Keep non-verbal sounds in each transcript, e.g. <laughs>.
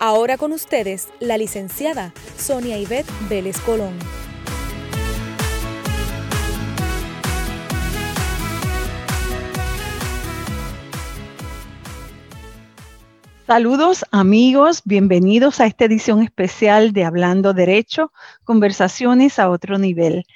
Ahora con ustedes, la licenciada Sonia Ivette Vélez Colón. Saludos amigos, bienvenidos a esta edición especial de Hablando Derecho, conversaciones a otro nivel.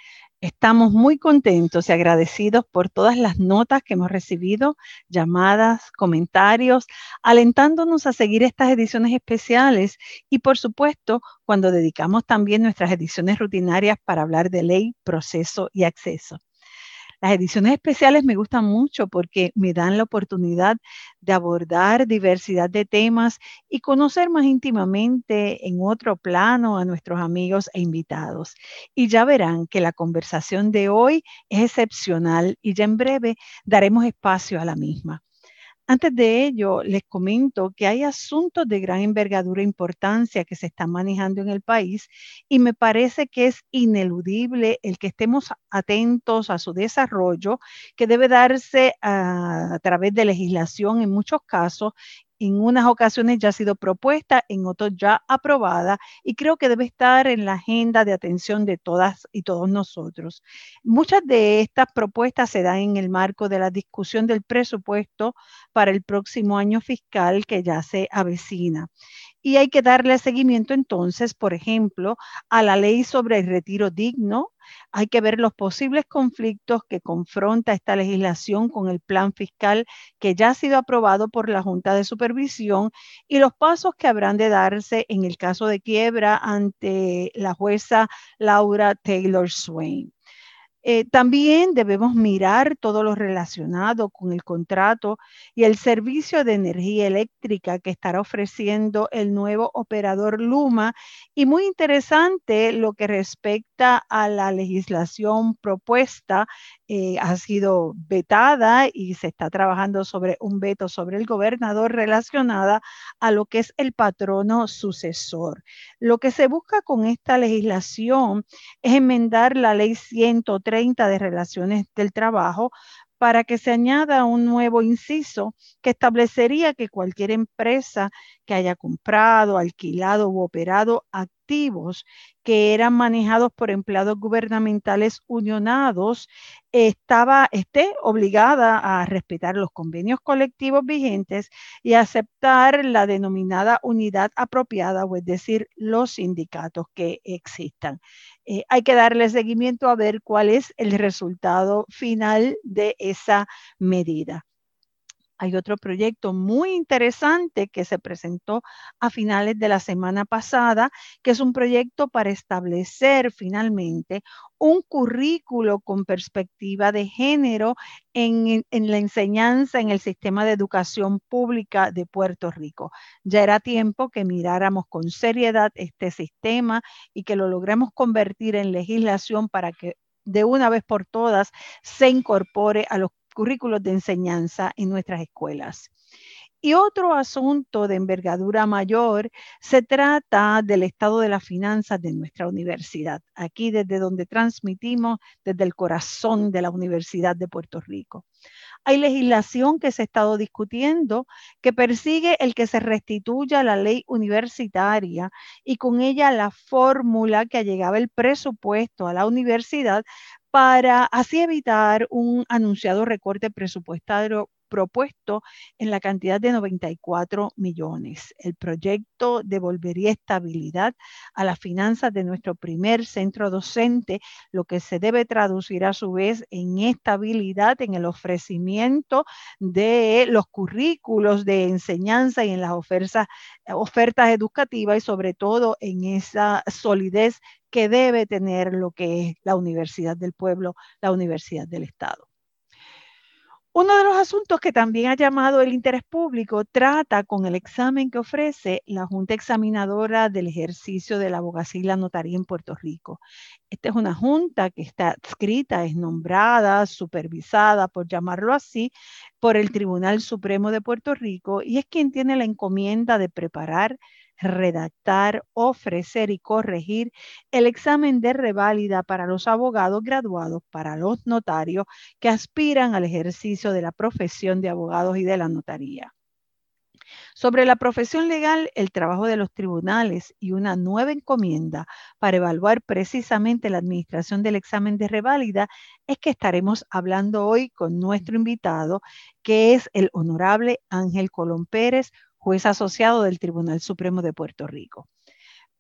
Estamos muy contentos y agradecidos por todas las notas que hemos recibido, llamadas, comentarios, alentándonos a seguir estas ediciones especiales y por supuesto cuando dedicamos también nuestras ediciones rutinarias para hablar de ley, proceso y acceso. Las ediciones especiales me gustan mucho porque me dan la oportunidad de abordar diversidad de temas y conocer más íntimamente en otro plano a nuestros amigos e invitados. Y ya verán que la conversación de hoy es excepcional y ya en breve daremos espacio a la misma. Antes de ello, les comento que hay asuntos de gran envergadura e importancia que se están manejando en el país y me parece que es ineludible el que estemos atentos a su desarrollo, que debe darse a, a través de legislación en muchos casos en unas ocasiones ya ha sido propuesta, en otros ya aprobada y creo que debe estar en la agenda de atención de todas y todos nosotros. Muchas de estas propuestas se dan en el marco de la discusión del presupuesto para el próximo año fiscal que ya se avecina. Y hay que darle seguimiento entonces, por ejemplo, a la ley sobre el retiro digno, hay que ver los posibles conflictos que confronta esta legislación con el plan fiscal que ya ha sido aprobado por la Junta de Supervisión y los pasos que habrán de darse en el caso de quiebra ante la jueza Laura Taylor Swain. Eh, también debemos mirar todo lo relacionado con el contrato y el servicio de energía eléctrica que estará ofreciendo el nuevo operador Luma. Y muy interesante lo que respecta a la legislación propuesta eh, ha sido vetada y se está trabajando sobre un veto sobre el gobernador relacionada a lo que es el patrono sucesor. Lo que se busca con esta legislación es enmendar la ley 130 de relaciones del trabajo para que se añada un nuevo inciso que establecería que cualquier empresa que haya comprado, alquilado u operado que eran manejados por empleados gubernamentales unionados estaba, esté obligada a respetar los convenios colectivos vigentes y aceptar la denominada unidad apropiada, o es decir, los sindicatos que existan. Eh, hay que darle seguimiento a ver cuál es el resultado final de esa medida. Hay otro proyecto muy interesante que se presentó a finales de la semana pasada, que es un proyecto para establecer finalmente un currículo con perspectiva de género en, la enseñanza en el sistema de educación pública de Puerto Rico. Ya era tiempo que miráramos con seriedad este sistema y que lo logremos convertir en legislación para que de una vez por todas se incorpore a los currículos de enseñanza en nuestras escuelas. Y otro asunto de envergadura mayor se trata del estado de las finanzas de nuestra universidad, aquí desde donde transmitimos, desde el corazón de la Universidad de Puerto Rico. Hay legislación que se ha estado discutiendo que persigue el que se restituya la ley universitaria y con ella la fórmula que llegaba el presupuesto a la universidad para así evitar un anunciado recorte presupuestario propuesto en la cantidad de 94 millones. El proyecto devolvería estabilidad a las finanzas de nuestro primer centro docente, lo que se debe traducir a su vez en estabilidad en el ofrecimiento de los currículos de enseñanza y en las ofertas, ofertas educativas y sobre todo en esa solidez que debe tener lo que es la Universidad del Pueblo, la Universidad del Estado. Uno de los asuntos que también ha llamado el interés público trata con el examen que ofrece la Junta Examinadora del Ejercicio de la Abogacía y la Notaría en Puerto Rico. Esta es una junta que está adscrita, es nombrada, supervisada, por llamarlo así, por el Tribunal Supremo de Puerto Rico y es quien tiene la encomienda de preparar redactar, ofrecer y corregir el examen de reválida para los abogados graduados, para los notarios que aspiran al ejercicio de la profesión de abogados y de la notaría. Sobre la profesión legal, el trabajo de los tribunales y una nueva encomienda para evaluar precisamente la administración del examen de reválida es que estaremos hablando hoy con nuestro invitado, que es el honorable Ángel Colón Pérez, juez asociado del Tribunal Supremo de Puerto Rico.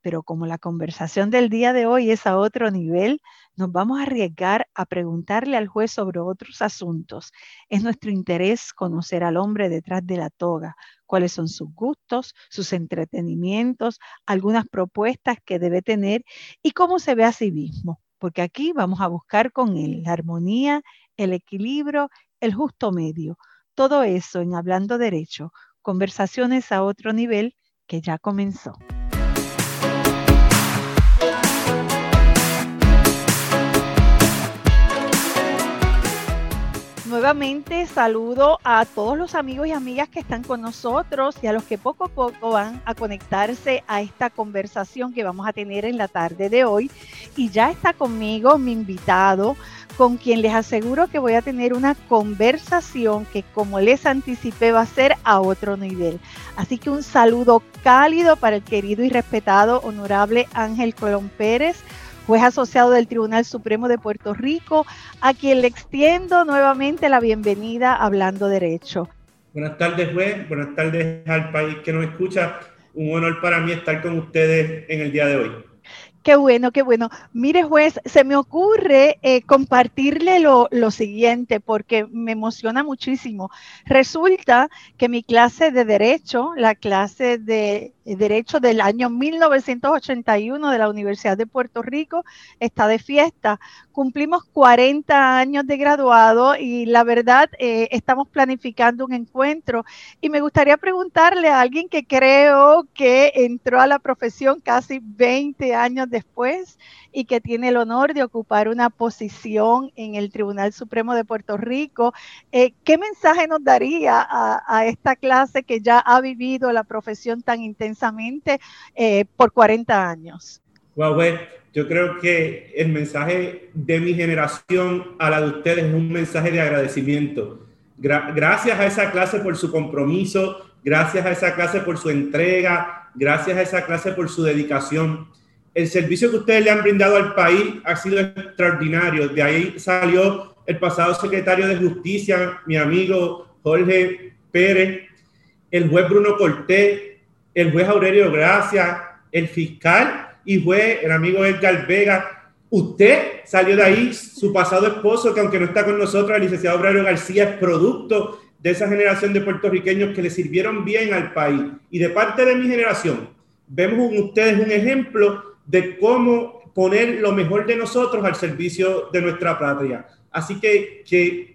Pero como la conversación del día de hoy es a otro nivel, nos vamos a arriesgar a preguntarle al juez sobre otros asuntos. Es nuestro interés conocer al hombre detrás de la toga, cuáles son sus gustos, sus entretenimientos, algunas propuestas que debe tener y cómo se ve a sí mismo. Porque aquí vamos a buscar con él la armonía, el equilibrio, el justo medio. Todo eso en Hablando Derecho Conversaciones a otro nivel que ya comenzó. Nuevamente saludo a todos los amigos y amigas que están con nosotros y a los que poco a poco van a conectarse a esta conversación que vamos a tener en la tarde de hoy. Y ya está conmigo mi invitado, con quien les aseguro que voy a tener una conversación que como les anticipé va a ser a otro nivel. Así que un saludo cálido para el querido y respetado honorable Ángel Colón Pérez, juez asociado del Tribunal Supremo de Puerto Rico, a quien le extiendo nuevamente la bienvenida Hablando Derecho. Buenas tardes, juez. Buenas tardes al país que nos escucha. Un honor para mí estar con ustedes en el día de hoy. Qué bueno, qué bueno. Mire, juez, se me ocurre eh, compartirle lo, lo, siguiente porque me emociona muchísimo. Resulta que mi clase de derecho, la clase de Derecho del año 1981 de la Universidad de Puerto Rico, está de fiesta. Cumplimos 40 años de graduado y la verdad eh, estamos planificando un encuentro y me gustaría preguntarle a alguien que creo que entró a la profesión casi 20 años después y que tiene el honor de ocupar una posición en el Tribunal Supremo de Puerto Rico. Eh, ¿Qué mensaje nos daría a, esta clase que ya ha vivido la profesión tan intensamente eh, por 40 años? Wow, yo creo que el mensaje de mi generación a la de ustedes es un mensaje de agradecimiento. gracias a esa clase por su compromiso, gracias a esa clase por su entrega, gracias a esa clase por su dedicación el servicio que ustedes le han brindado al país ha sido extraordinario. De ahí salió el pasado secretario de Justicia, mi amigo Jorge Pérez, el juez Bruno Cortés, el juez Aurelio Gracia, el fiscal y juez, el amigo Edgar Vega. Usted salió de ahí, su pasado esposo, que aunque no está con nosotros, el licenciado Aurelio García, es producto de esa generación de puertorriqueños que le sirvieron bien al país. Y de parte de mi generación, vemos ustedes un ejemplo de cómo poner lo mejor de nosotros al servicio de nuestra patria. Así que,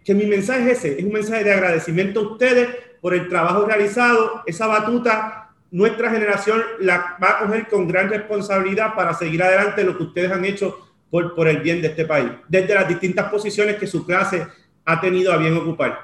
que, mi mensaje es ese, es un mensaje de agradecimiento a ustedes por el trabajo realizado, esa batuta, nuestra generación la va a coger con gran responsabilidad para seguir adelante lo que ustedes han hecho por, por el bien de este país, desde las distintas posiciones que su clase ha tenido a bien ocupar.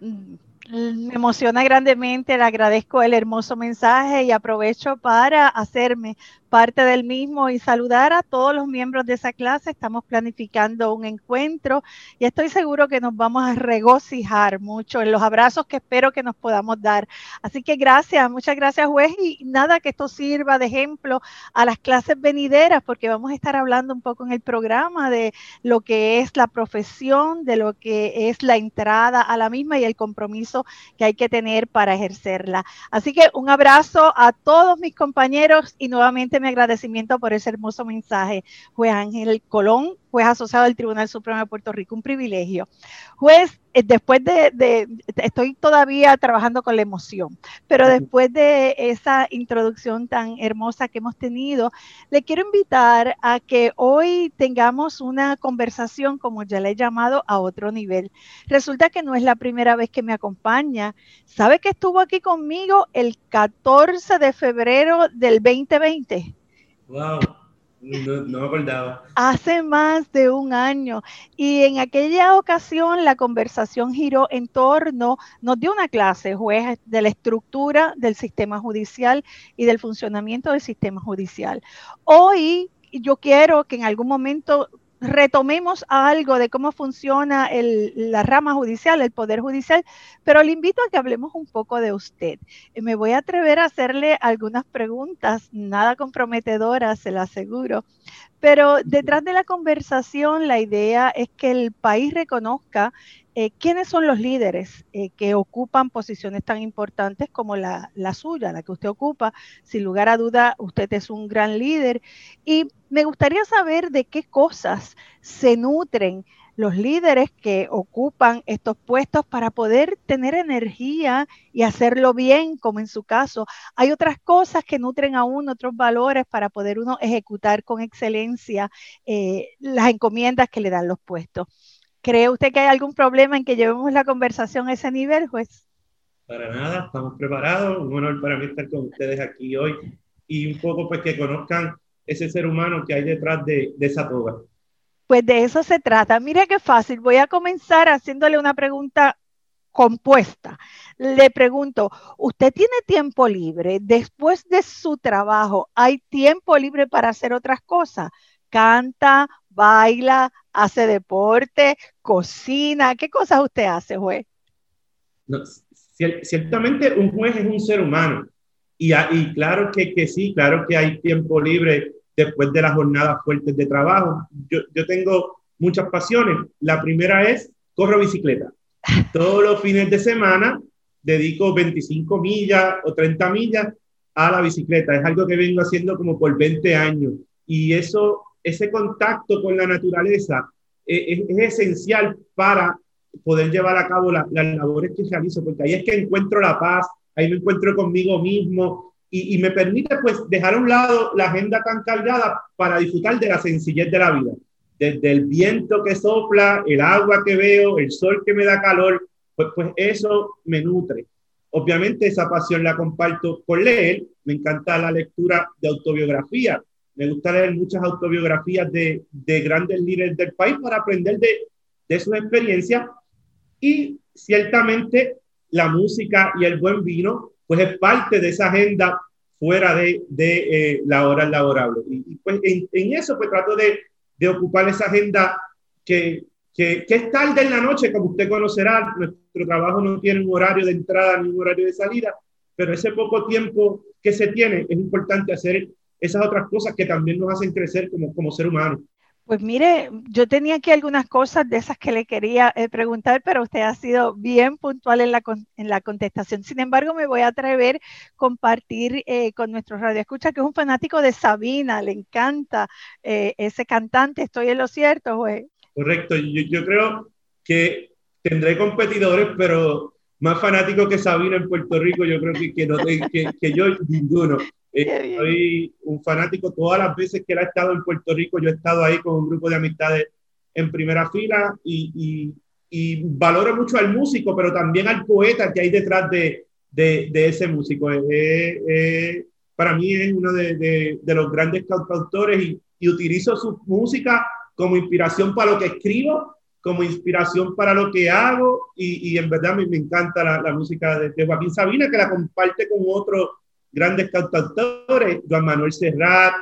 Mm, me emociona grandemente, le agradezco el hermoso mensaje y aprovecho para hacerme parte del mismo y saludar a todos los miembros de esa clase. Estamos planificando un encuentro y estoy seguro que nos vamos a regocijar mucho en los abrazos que espero que nos podamos dar. Así que gracias, muchas gracias juez y nada que esto sirva de ejemplo a las clases venideras porque vamos a estar hablando un poco en el programa de lo que es la profesión, de lo que es la entrada a la misma y el compromiso que hay que tener para ejercerla. Así que un abrazo a todos mis compañeros y nuevamente mi agradecimiento por ese hermoso mensaje. Juez Ángel Colón juez asociado del Tribunal Supremo de Puerto Rico, un privilegio. Juez, eh, después de, estoy todavía trabajando con la emoción, pero después de esa introducción tan hermosa que hemos tenido, le quiero invitar a que hoy tengamos una conversación, como ya le he llamado, a otro nivel. Resulta que no es la primera vez que me acompaña. ¿Sabe que estuvo aquí conmigo el 14 de febrero del 2020? Wow. No, acordaba. Hace más de un año. Y en aquella ocasión la conversación giró en torno, nos dio una clase, juez, de la estructura del sistema judicial y del funcionamiento del sistema judicial. Hoy yo quiero que en algún momento retomemos algo de cómo funciona la rama judicial, el poder judicial, pero le invito a que hablemos un poco de usted. Eh, me voy a atrever a hacerle algunas preguntas, nada comprometedoras, se lo aseguro, pero detrás de la conversación la idea es que el país reconozca eh, quiénes son los líderes eh, que ocupan posiciones tan importantes como la, suya, la que usted ocupa. Sin lugar a duda, usted es un gran líder. Y me gustaría saber de qué cosas se nutren los líderes que ocupan estos puestos para poder tener energía y hacerlo bien, como en su caso. Hay otras cosas que nutren a uno, otros valores para poder uno ejecutar con excelencia eh, las encomiendas que le dan los puestos. ¿Cree usted que hay algún problema en que llevemos la conversación a ese nivel, juez? Para nada, estamos preparados. Un honor para mí estar con ustedes aquí hoy y un poco pues que conozcan ese ser humano que hay detrás de, de esa toga. Pues de eso se trata. Mire qué fácil. Voy a comenzar haciéndole una pregunta compuesta. Le pregunto, ¿usted tiene tiempo libre? Después de su trabajo, ¿hay tiempo libre para hacer otras cosas? ¿Canta, baila, hace deporte, cocina? ¿Qué cosas usted hace, juez? ciertamente un juez es un ser humano. Y, y claro que, que, sí, claro que hay tiempo libre después de las jornadas fuertes de trabajo. Yo, yo tengo muchas pasiones. La primera es corro bicicleta. <laughs> Todos los fines de semana dedico 25 millas o 30 millas a la bicicleta. Es algo que vengo haciendo como por 20 años. Y eso ese contacto con la naturaleza eh, es, esencial para poder llevar a cabo las labores que realizo, porque ahí es que encuentro la paz, ahí me encuentro conmigo mismo y, me permite pues dejar a un lado la agenda tan cargada para disfrutar de la sencillez de la vida. Desde el viento que sopla, el agua que veo, el sol que me da calor, pues, pues eso me nutre. Obviamente esa pasión la comparto con leer, me encanta la lectura de autobiografía, me gusta leer muchas autobiografías de, de grandes líderes del país para aprender de, de sus experiencias y ciertamente la música y el buen vino, pues es parte de esa agenda fuera de, de eh, la hora laborable. Y, pues en, en, eso pues trato de, de ocupar esa agenda que, que, que, es tarde en la noche, como usted conocerá, nuestro trabajo no tiene un horario de entrada ni un horario de salida, pero ese poco tiempo que se tiene es importante hacer esas otras cosas que también nos hacen crecer como, como ser humano. Pues mire, yo tenía aquí algunas cosas de esas que le quería eh, preguntar, pero usted ha sido bien puntual en la, en la contestación. Sin embargo, me voy a atrever a compartir eh, con nuestro radio escucha que es un fanático de Sabina, le encanta eh, ese cantante. ¿Estoy en lo cierto, güey? Correcto, yo, yo creo que tendré competidores, pero más fanáticos que Sabina en Puerto Rico, yo creo que, que, no, que, que yo, ninguno. Eh, soy un fanático todas las veces que él ha estado en Puerto Rico. Yo he estado ahí con un grupo de amistades en primera fila y, y, valoro mucho al músico, pero también al poeta que hay detrás de, de, ese músico. para mí es uno de, de los grandes cantautores y, y, utilizo su música como inspiración para lo que escribo, como inspiración para lo que hago y, en verdad me, me encanta la, la música de, Joaquín Sabina que la comparte con otro grandes cantautores, Juan Manuel Serrat,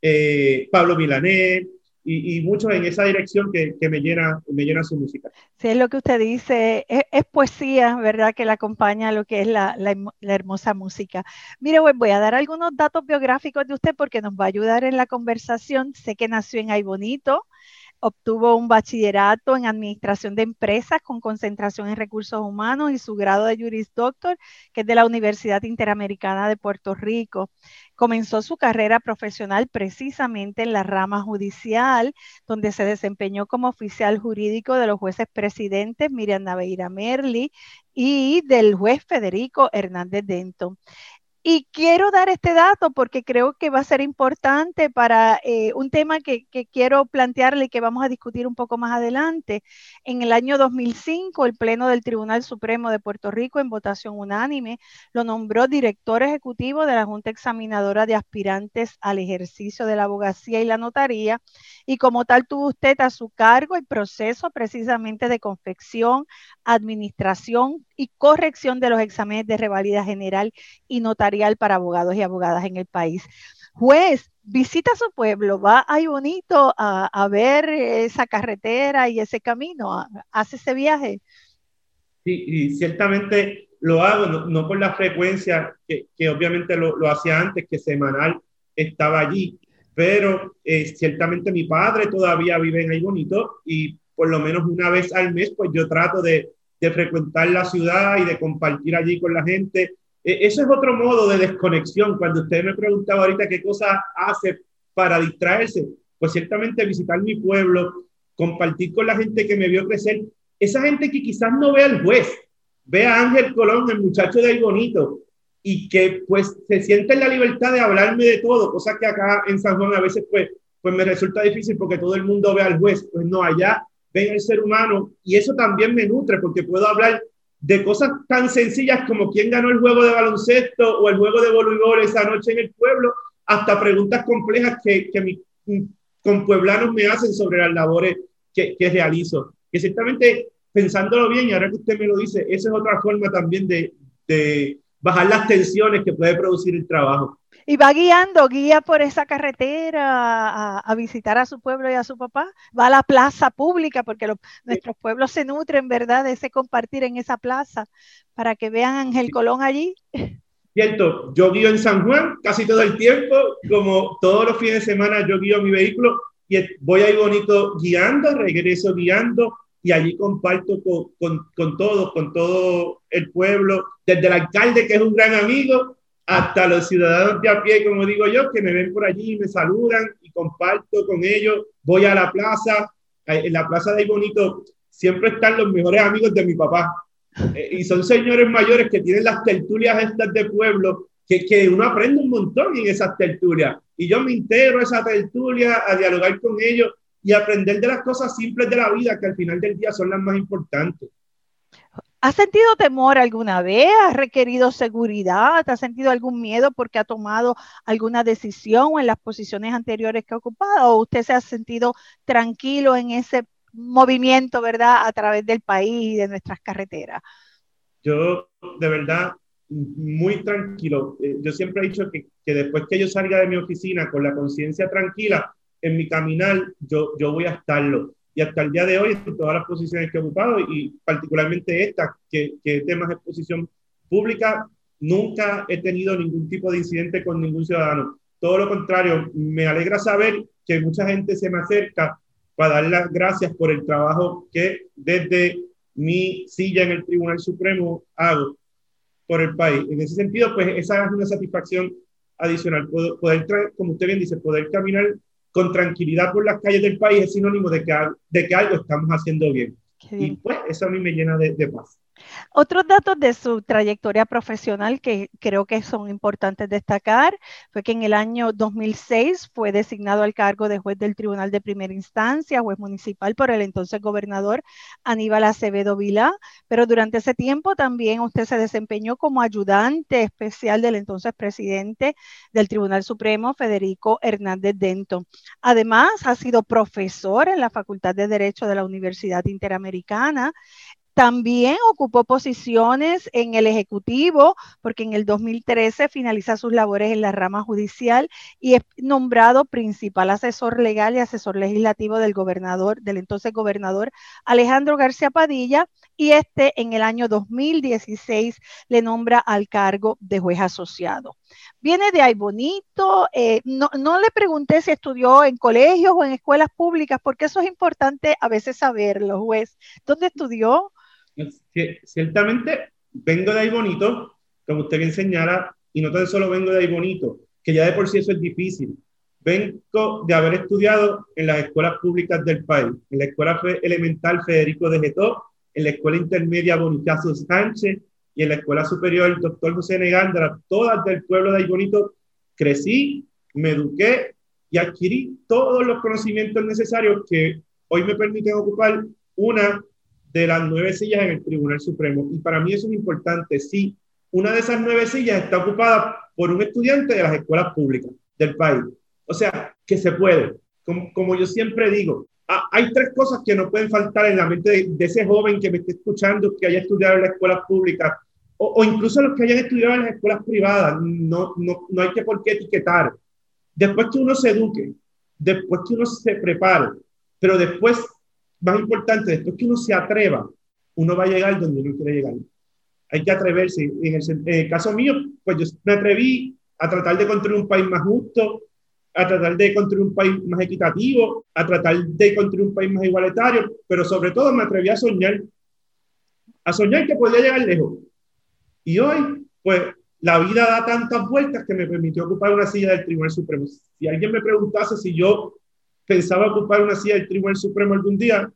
eh, Pablo Milanés, y, muchos en esa dirección que, que, me, llena, me llena su música. Sí, es lo que usted dice, es, poesía, ¿verdad? Que le acompaña a lo que es la, la, la, hermosa música. Mire, voy a dar algunos datos biográficos de usted porque nos va a ayudar en la conversación. Sé que nació en Ay Bonito, obtuvo un bachillerato en administración de empresas con concentración en recursos humanos y su grado de Juris Doctor, que es de la Universidad Interamericana de Puerto Rico. Comenzó su carrera profesional precisamente en la rama judicial, donde se desempeñó como oficial jurídico de los jueces presidentes Miriam Naveira Merli y del juez Federico Hernández Denton. Y quiero dar este dato porque creo que va a ser importante para eh, un tema que, quiero plantearle y que vamos a discutir un poco más adelante. En el año 2005, el Pleno del Tribunal Supremo de Puerto Rico, en votación unánime, lo nombró director ejecutivo de la Junta Examinadora de Aspirantes al ejercicio de la abogacía y la notaría. Y como tal, tuvo usted a su cargo el proceso precisamente de confección, administración y corrección de los exámenes de revalida general y notarial para abogados y abogadas en el país. Juez, visita su pueblo, va ahí bonito a, ver esa carretera y ese camino, hace ese viaje. Sí, y ciertamente lo hago, no, por la frecuencia que, obviamente lo, hacía antes, que semanal estaba allí, pero eh, ciertamente mi padre todavía vive en ahí bonito y por lo menos una vez al mes, pues yo trato de, de frecuentar la ciudad y de compartir allí con la gente. E, eso es otro modo de desconexión. Cuando usted me preguntaba ahorita qué cosa hace para distraerse, pues ciertamente visitar mi pueblo, compartir con la gente que me vio crecer, esa gente que quizás no ve al juez, ve a Ángel Colón, el muchacho de ahí bonito, y que pues se siente en la libertad de hablarme de todo, cosa que acá en San Juan a veces pues, pues me resulta difícil porque todo el mundo ve al juez, pues no, allá ven el ser humano y eso también me nutre porque puedo hablar de cosas tan sencillas como quién ganó el juego de baloncesto o el juego de voleibol esa noche en el pueblo, hasta preguntas complejas que, que mis compueblanos me hacen sobre las labores que, que realizo. Que ciertamente, pensándolo bien, y ahora que usted me lo dice, esa es otra forma también de, de bajar las tensiones que puede producir el trabajo. Y va guiando, guía por esa carretera a, visitar a su pueblo y a su papá. Va a la plaza pública, porque nuestros pueblos se nutren, ¿verdad?, de ese compartir en esa plaza, para que vean a Ángel Colón allí. Cierto, yo guío en San Juan casi todo el tiempo, como todos los fines de semana yo guío mi vehículo y voy ahí bonito guiando, regreso guiando y allí comparto con, con, con todos, con todo el pueblo, desde el alcalde que es un gran amigo hasta los ciudadanos de a pie, como digo yo, que me ven por allí, me saludan y comparto con ellos. Voy a la plaza, en la plaza de bonito, siempre están los mejores amigos de mi papá. Eh, y son señores mayores que tienen las tertulias estas de pueblo, que, que uno aprende un montón en esas tertulias. Y yo me integro a esa tertulia, a dialogar con ellos y aprender de las cosas simples de la vida, que al final del día son las más importantes. ¿Has sentido temor alguna vez? ¿Has requerido seguridad? ¿Has sentido algún miedo porque ha tomado alguna decisión en las posiciones anteriores que ha ocupado? ¿O usted se ha sentido tranquilo en ese movimiento, verdad, a través del país y de nuestras carreteras? Yo, de verdad, muy tranquilo. Eh, yo siempre he dicho que, que después que yo salga de mi oficina con la conciencia tranquila, en mi caminar, yo, yo voy a estarlo y hasta el día de hoy, en todas las posiciones que he ocupado y particularmente esta, que, que temas de exposición pública, nunca he tenido ningún tipo de incidente con ningún ciudadano. Todo lo contrario, me alegra saber que mucha gente se me acerca para dar las gracias por el trabajo que desde mi silla en el Tribunal Supremo hago por el país. En ese sentido, pues esa es una satisfacción adicional. Poder, poder como usted bien dice, poder caminar con tranquilidad por las calles del país es sinónimo de que, de que algo estamos haciendo bien. Y pues eso a mí me llena de, de paz. Otros datos de su trayectoria profesional que creo que son importantes destacar fue que en el año 2006 fue designado al cargo de juez del Tribunal de Primera Instancia, juez municipal por el entonces gobernador Aníbal Acevedo Vilá, pero durante ese tiempo también usted se desempeñó como ayudante especial del entonces presidente del Tribunal Supremo, Federico Hernández Denton. Además, ha sido profesor en la Facultad de Derecho de la Universidad Interamericana también ocupó posiciones en el Ejecutivo, porque en el 2013 finaliza sus labores en la rama judicial y es nombrado principal asesor legal y asesor legislativo del gobernador, del entonces gobernador Alejandro García Padilla, y este en el año 2016 le nombra al cargo de juez asociado. Viene de ahí bonito. Eh, no, no le pregunté si estudió en colegios o en escuelas públicas, porque eso es importante a veces saberlo, juez. ¿Dónde estudió? Ciertamente, vengo de ahí bonito, como usted bien señala, y no tan solo vengo de ahí bonito, que ya de por sí eso es difícil. Vengo de haber estudiado en las escuelas públicas del país, en la Escuela Elemental Federico de Getó, en la Escuela Intermedia Bonifacio Sánchez y en la Escuela Superior Doctor José Negándara, todas del pueblo de Bonito. Crecí, me eduqué y adquirí todos los conocimientos necesarios que hoy me permiten ocupar una de las nueve sillas en el Tribunal Supremo. Y para mí eso es importante. Sí, una de esas nueve sillas está ocupada por un estudiante de las escuelas públicas del país. O sea, que se puede. Como, como yo siempre digo, hay tres cosas que no pueden faltar en la mente de, ese joven que me esté escuchando, que haya estudiado en las escuelas públicas, o, o, incluso los que hayan estudiado en las escuelas privadas. No, no, no hay que por qué etiquetar. Después que uno se eduque, después que uno se prepare, pero después, más importante, después que uno se atreva, uno va a llegar donde uno quiere llegar. Hay que atreverse. En el, en el caso mío, pues yo me atreví a tratar de construir un país más justo, a tratar de construir un país más equitativo, a tratar de construir un país más igualitario, pero sobre todo me atreví a soñar, a soñar que podía llegar lejos. Y hoy, pues, la vida da tantas vueltas que me permitió ocupar una silla del Tribunal Supremo. Si alguien me preguntase si yo pensaba ocupar una silla del Tribunal Supremo algún día,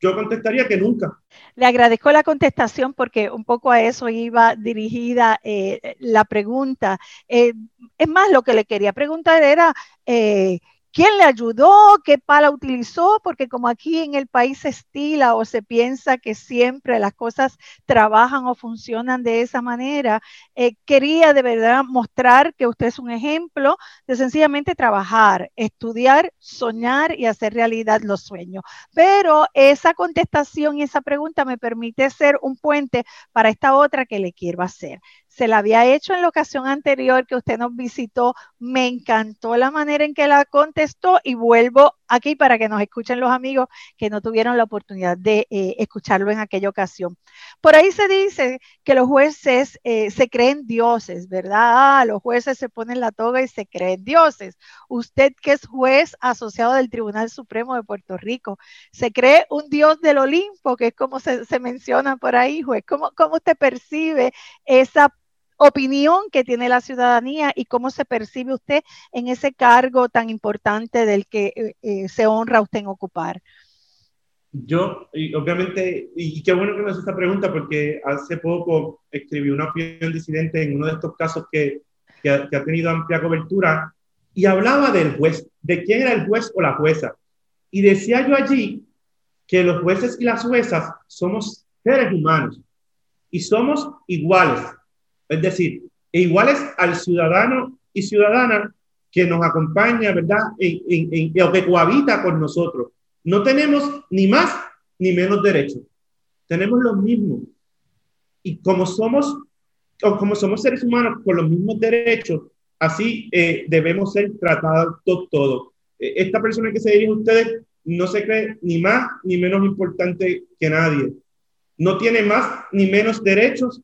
yo contestaría que nunca. Le agradezco la contestación porque un poco a eso iba dirigida eh, la pregunta. Eh, es más, lo que le quería preguntar era, eh, ¿Quién le ayudó? ¿Qué pala utilizó? Porque como aquí en el país se estila o se piensa que siempre las cosas trabajan o funcionan de esa manera, eh, quería de verdad mostrar que usted es un ejemplo de sencillamente trabajar, estudiar, soñar y hacer realidad los sueños. Pero esa contestación y esa pregunta me permite ser un puente para esta otra que le quiero hacer se la había hecho en la ocasión anterior que usted nos visitó. Me encantó la manera en que la contestó y vuelvo aquí para que nos escuchen los amigos que no tuvieron la oportunidad de eh, escucharlo en aquella ocasión. Por ahí se dice que los jueces eh, se creen dioses, ¿verdad? Ah, los jueces se ponen la toga y se creen dioses. Usted que es juez asociado del Tribunal Supremo de Puerto Rico, ¿se cree un dios del Olimpo, que es como se, menciona por ahí, juez? ¿Cómo, ¿Cómo usted percibe esa opinión que tiene la ciudadanía y cómo se percibe usted en ese cargo tan importante del que eh, eh, se honra usted en ocupar. Yo, y obviamente, y qué bueno que me hace esta pregunta porque hace poco escribí una opinión disidente en uno de estos casos que, que, ha, que ha tenido amplia cobertura y hablaba del juez, de quién era el juez o la jueza. Y decía yo allí que los jueces y las juezas somos seres humanos y somos iguales es decir, iguales al ciudadano y ciudadana que nos acompaña, ¿verdad? En, o que cohabita con nosotros. No tenemos ni más ni menos derechos. Tenemos los mismos. Y como somos, como somos seres humanos con los mismos derechos, así eh, debemos ser tratados todos. Eh, esta persona que se dirige a ustedes no se cree ni más ni menos importante que nadie. No tiene más ni menos derechos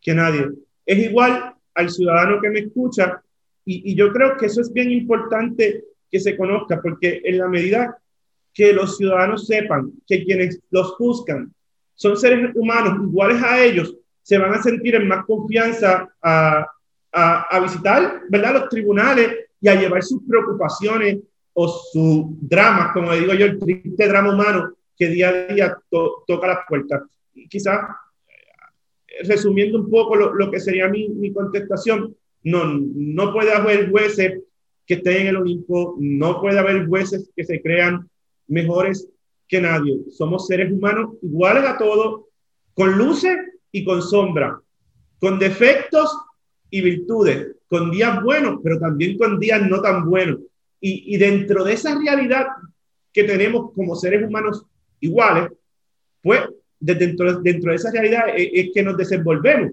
que nadie es igual al ciudadano que me escucha y, yo creo que eso es bien importante que se conozca porque en la medida que los ciudadanos sepan que quienes los juzgan son seres humanos iguales a ellos, se van a sentir en más confianza a, a, visitar ¿verdad? los tribunales y a llevar sus preocupaciones o sus dramas, como digo yo, el triste drama humano que día a día toca las puertas. Y quizás resumiendo un poco lo, que sería mi, mi, contestación, no, no puede haber jueces que estén en el Olimpo, no puede haber jueces que se crean mejores que nadie. Somos seres humanos iguales a todos, con luces y con sombras, con defectos y virtudes, con días buenos, pero también con días no tan buenos. Y, y dentro de esa realidad que tenemos como seres humanos iguales, pues dentro, dentro de esa realidad es, que nos desenvolvemos.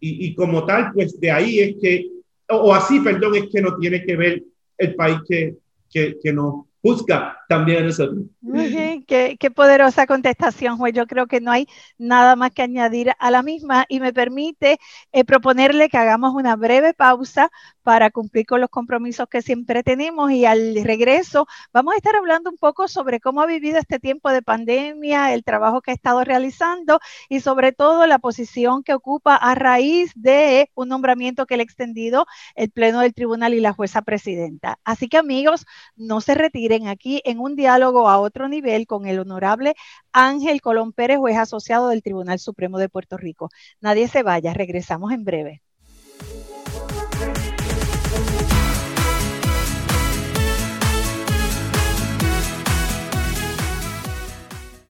Y, y, como tal, pues de ahí es que, o, así, perdón, es que no tiene que ver el país que, que, que nos juzga también a. Muy bien, qué, qué, poderosa contestación, juez. Yo creo que no hay nada más que añadir a la misma y me permite eh, proponerle que hagamos una breve pausa para cumplir con los compromisos que siempre tenemos y al regreso vamos a estar hablando un poco sobre cómo ha vivido este tiempo de pandemia, el trabajo que ha estado realizando y sobre todo la posición que ocupa a raíz de un nombramiento que le ha extendido el Pleno del Tribunal y la jueza presidenta. Así que amigos, no se retiren aquí en un diálogo a otro nivel con el honorable Ángel Colón Pérez, juez asociado del Tribunal Supremo de Puerto Rico. Nadie se vaya, regresamos en breve.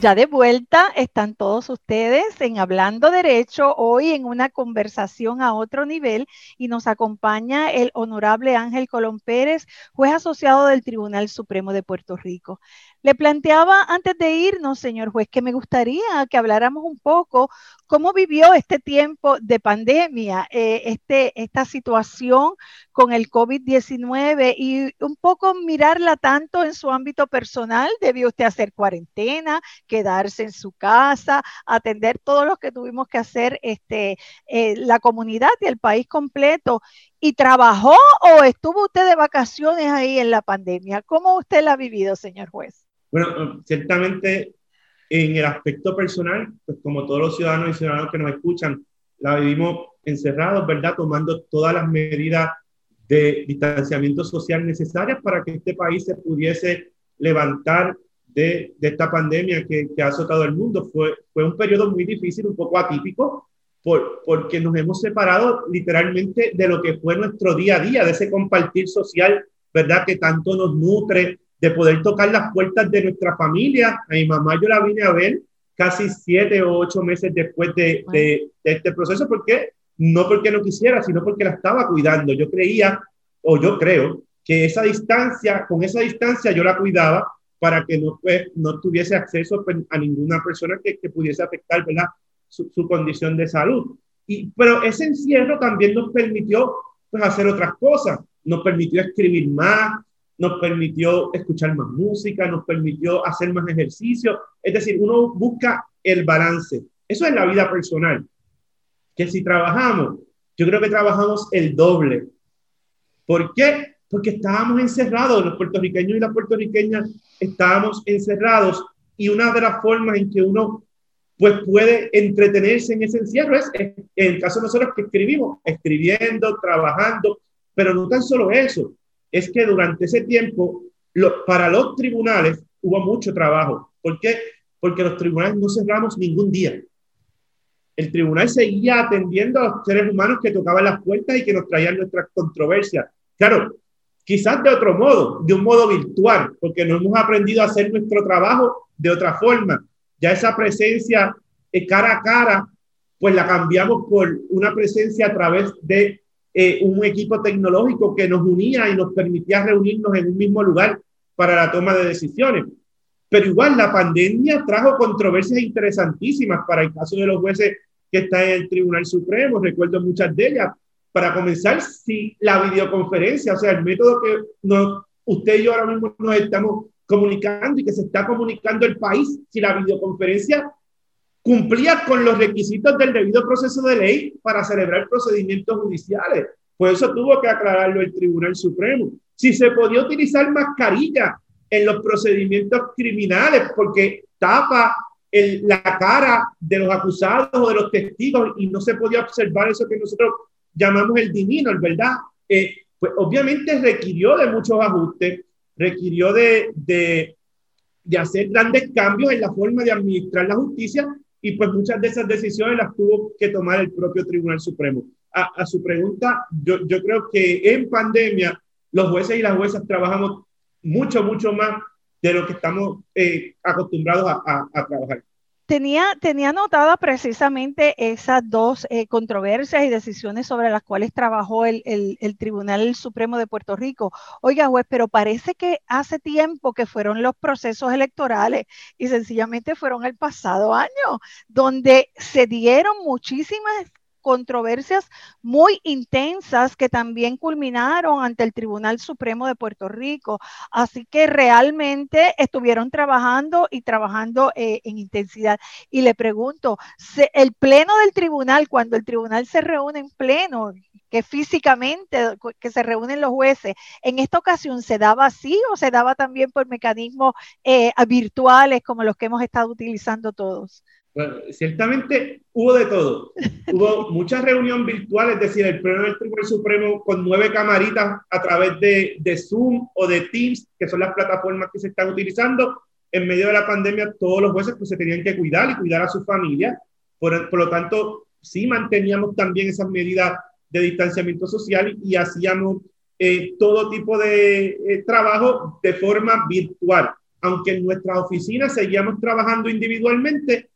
Ya de vuelta están todos ustedes en Hablando Derecho, hoy en una conversación a otro nivel y nos acompaña el honorable Ángel Colón Pérez, juez asociado del Tribunal Supremo de Puerto Rico. Le planteaba antes de irnos, señor juez, que me gustaría que habláramos un poco cómo vivió este tiempo de pandemia, eh, este, esta situación con el COVID-19 y un poco mirarla tanto en su ámbito personal. ¿Debió usted hacer cuarentena, quedarse en su casa, atender todo lo que tuvimos que hacer este, eh, la comunidad y el país completo? ¿Y trabajó o estuvo usted de vacaciones ahí en la pandemia? ¿Cómo usted la ha vivido, señor juez? Bueno, ciertamente en el aspecto personal, pues como todos los ciudadanos y ciudadanos que nos escuchan, la vivimos encerrados, ¿verdad? Tomando todas las medidas de distanciamiento social necesarias para que este país se pudiese levantar de, de esta pandemia que, que, ha azotado el mundo. Fue, fue un periodo muy difícil, un poco atípico, por, porque nos hemos separado literalmente de lo que fue nuestro día a día, de ese compartir social, ¿verdad? Que tanto nos nutre, de poder tocar las puertas de nuestra familia. A mi mamá yo la vine a ver casi siete o ocho meses después de, de, este proceso, porque no porque no quisiera, sino porque la estaba cuidando. Yo creía, o yo creo, que esa distancia, con esa distancia yo la cuidaba para que no, pues, no tuviese acceso pues, a ninguna persona que, que pudiese afectar ¿verdad? Su, su, condición de salud. Y, pero ese encierro también nos permitió pues, hacer otras cosas, nos permitió escribir más, nos permitió escuchar más música, nos permitió hacer más ejercicio. Es decir, uno busca el balance. Eso es la vida personal. Que si trabajamos, yo creo que trabajamos el doble. ¿Por qué? Porque estábamos encerrados, los puertorriqueños y las puertorriqueñas estábamos encerrados y una de las formas en que uno pues puede entretenerse en ese encierro es, en el caso de nosotros que escribimos, escribiendo, trabajando, pero no tan solo eso, es que durante ese tiempo, para los tribunales hubo mucho trabajo. ¿Por qué? Porque los tribunales no cerramos ningún día. El tribunal seguía atendiendo a los seres humanos que tocaban las puertas y que nos traían nuestras controversias. Claro, quizás de otro modo, de un modo virtual, porque no hemos aprendido a hacer nuestro trabajo de otra forma. Ya esa presencia cara a cara, pues la cambiamos por una presencia a través de eh, un equipo tecnológico que nos unía y nos permitía reunirnos en un mismo lugar para la toma de decisiones. Pero igual la pandemia trajo controversias interesantísimas para el caso de los jueces que están en el Tribunal Supremo, recuerdo muchas de ellas. Para comenzar, si la videoconferencia, o sea, el método que nos, usted y yo ahora mismo nos estamos comunicando y que se está comunicando el país, si la videoconferencia cumplía con los requisitos del debido proceso de ley para celebrar procedimientos judiciales. Por eso tuvo que aclararlo el Tribunal Supremo. Si se podía utilizar mascarilla en los procedimientos criminales porque tapa el, la cara de los acusados o de los testigos y no se podía observar eso que nosotros llamamos el divino, ¿verdad? Eh, pues obviamente requirió de muchos ajustes, requirió de, de, de hacer grandes cambios en la forma de administrar la justicia y pues muchas de esas decisiones las tuvo que tomar el propio Tribunal Supremo. A, su pregunta, yo, creo que en pandemia los jueces y las juezas trabajamos mucho, mucho más de lo que estamos eh, acostumbrados a, trabajar. Tenía, tenía anotada precisamente esas dos eh, controversias y decisiones sobre las cuales trabajó el, el, Tribunal Supremo de Puerto Rico. Oiga, juez, pero parece que hace tiempo que fueron los procesos electorales y sencillamente fueron el pasado año, donde se dieron muchísimas controversias muy intensas que también culminaron ante el Tribunal Supremo de Puerto Rico. Así que realmente estuvieron trabajando y trabajando eh, en intensidad. Y le pregunto, el pleno del tribunal, cuando el tribunal se reúne en pleno, que físicamente, que se reúnen los jueces, en esta ocasión se daba así o se daba también por mecanismos eh, virtuales como los que hemos estado utilizando todos? Bueno, ciertamente hubo de todo. Hubo muchas reuniones virtuales, es decir, el Pleno del Tribunal Supremo con nueve camaritas a través de, de, Zoom o de Teams, que son las plataformas que se están utilizando. En medio de la pandemia, todos los jueces pues, se tenían que cuidar y cuidar a su familia. Por, por lo tanto, sí manteníamos también esas medidas de distanciamiento social y, hacíamos eh, todo tipo de eh, trabajo de forma virtual. Aunque en nuestras oficinas seguíamos trabajando individualmente,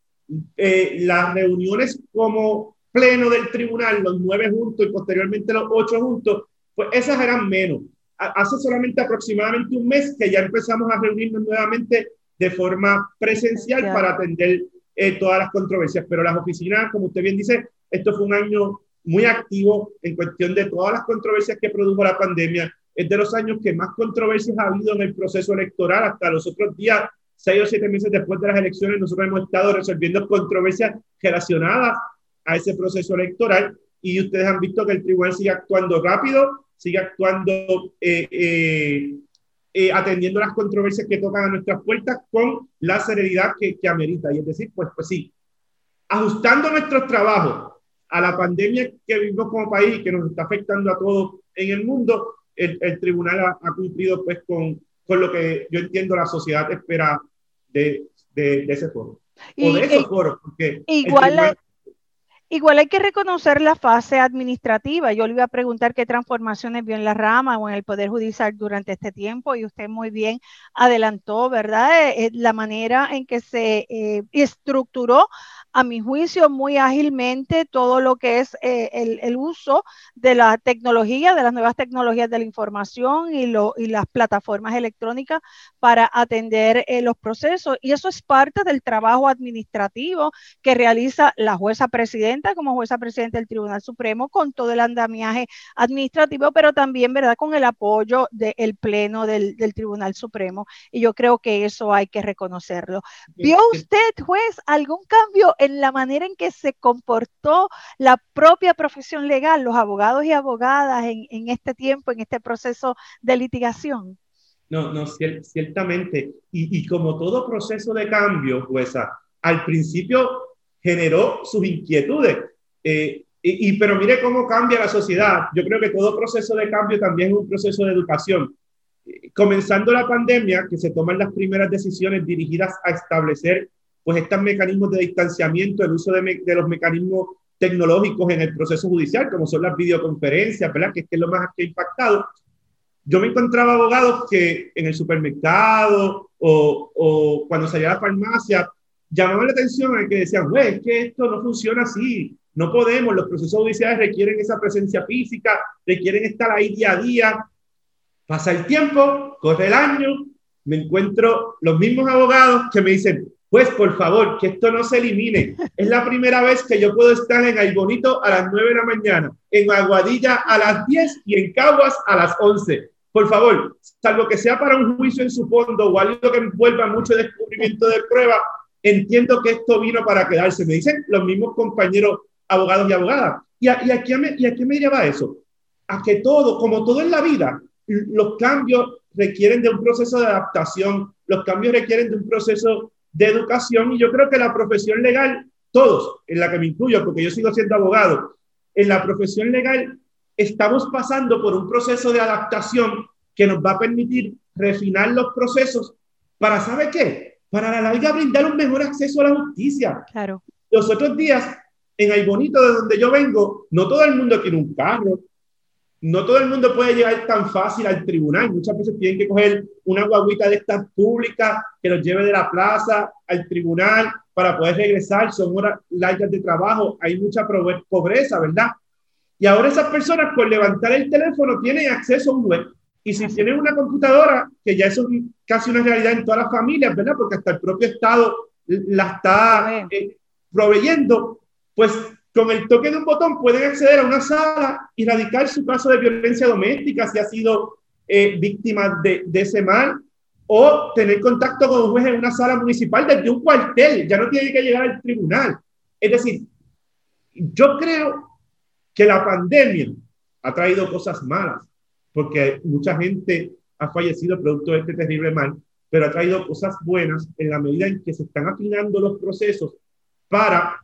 eh, las reuniones como pleno del tribunal, los nueve juntos y posteriormente los ocho juntos, pues esas eran menos. Hace solamente aproximadamente un mes que ya empezamos a reunirnos nuevamente de forma presencial para atender eh, todas las controversias, pero las oficinas, como usted bien dice, esto fue un año muy activo en cuestión de todas las controversias que produjo la pandemia. Es de los años que más controversias ha habido en el proceso electoral. Hasta los otros días seis o siete meses después de las elecciones, nosotros hemos estado resolviendo controversias relacionadas a ese proceso electoral y ustedes han visto que el tribunal sigue actuando rápido, sigue actuando eh, eh, eh, atendiendo las controversias que tocan a nuestras puertas con la serenidad que, que amerita. Y es decir, pues, pues sí, ajustando nuestros trabajos a la pandemia que vivimos como país y que nos está afectando a todos en el mundo, el, el tribunal ha, ha, cumplido pues con, con lo que yo entiendo la sociedad espera de, de, ese foro. O de esos foros, porque... Igual, igual hay que reconocer la fase administrativa. Yo le iba a preguntar qué transformaciones vio en la rama o en el Poder Judicial durante este tiempo y usted muy bien adelantó, ¿verdad? Eh, eh, la manera en que se eh, estructuró a mi juicio, muy ágilmente todo lo que es eh, el, uso de la tecnología, de las nuevas tecnologías de la información y, lo, y las plataformas electrónicas para atender eh, los procesos. Y eso es parte del trabajo administrativo que realiza la jueza presidenta como jueza presidenta del Tribunal Supremo con todo el andamiaje administrativo, pero también, ¿verdad?, con el apoyo del Pleno del, del Tribunal Supremo. Y yo creo que eso hay que reconocerlo. ¿Vio usted, juez, algún cambio? En la manera en que se comportó la propia profesión legal, los abogados y abogadas en, en este tiempo, en este proceso de litigación? No, no, ciertamente. Y, y como todo proceso de cambio, pues al principio generó sus inquietudes. Eh, y, y, pero mire cómo cambia la sociedad. Yo creo que todo proceso de cambio también es un proceso de educación. Comenzando la pandemia, que se toman las primeras decisiones dirigidas a establecer pues estos mecanismos de distanciamiento, el uso de, de, los mecanismos tecnológicos en el proceso judicial, como son las videoconferencias, ¿verdad? Que, es lo más que ha impactado. Yo me encontraba abogados que en el supermercado o, o cuando salía a la farmacia llamaban la atención a que decían, güey, es que esto no funciona así, no podemos, los procesos judiciales requieren esa presencia física, requieren estar ahí día a día. Pasa el tiempo, corre el año, me encuentro los mismos abogados que me dicen, pues por favor, que esto no se elimine. Es la primera vez que yo puedo estar en Aybonito a las 9 de la mañana, en Aguadilla a las 10 y en Caguas a las 11. Por favor, salvo que sea para un juicio en su fondo o algo que envuelva mucho descubrimiento de prueba, entiendo que esto vino para quedarse. Me dicen los mismos compañeros abogados y abogadas. ¿Y a, qué, me, y a me lleva eso? A que todo, como todo en la vida, los cambios requieren de un proceso de adaptación, los cambios requieren de un proceso de educación y yo creo que la profesión legal, todos, en la que me incluyo, porque yo sigo siendo abogado, en la profesión legal estamos pasando por un proceso de adaptación que nos va a permitir refinar los procesos para, ¿sabe qué? Para la larga brindar un mejor acceso a la justicia. Claro. Los otros días, en el bonito de donde yo vengo, no todo el mundo tiene un carro, no todo el mundo puede llegar tan fácil al tribunal. Muchas veces tienen que coger una guaguita de estas públicas que los lleve de la plaza al tribunal para poder regresar, son horas largas de trabajo, hay mucha pobreza, ¿verdad? Y ahora esas personas con levantar el teléfono tienen acceso a un web. Y si tienen una computadora, que ya es casi una realidad en todas las familias, ¿verdad? Porque hasta el propio Estado la está eh, proveyendo, pues con el toque de un botón pueden acceder a una sala y radicar su caso de violencia doméstica si ha sido eh, víctima de, de, ese mal, o tener contacto con un juez en una sala municipal desde un cuartel, ya no tiene que llegar al tribunal. Es decir, yo creo que la pandemia ha traído cosas malas, porque mucha gente ha fallecido producto de este terrible mal, pero ha traído cosas buenas en la medida en que se están afinando los procesos para,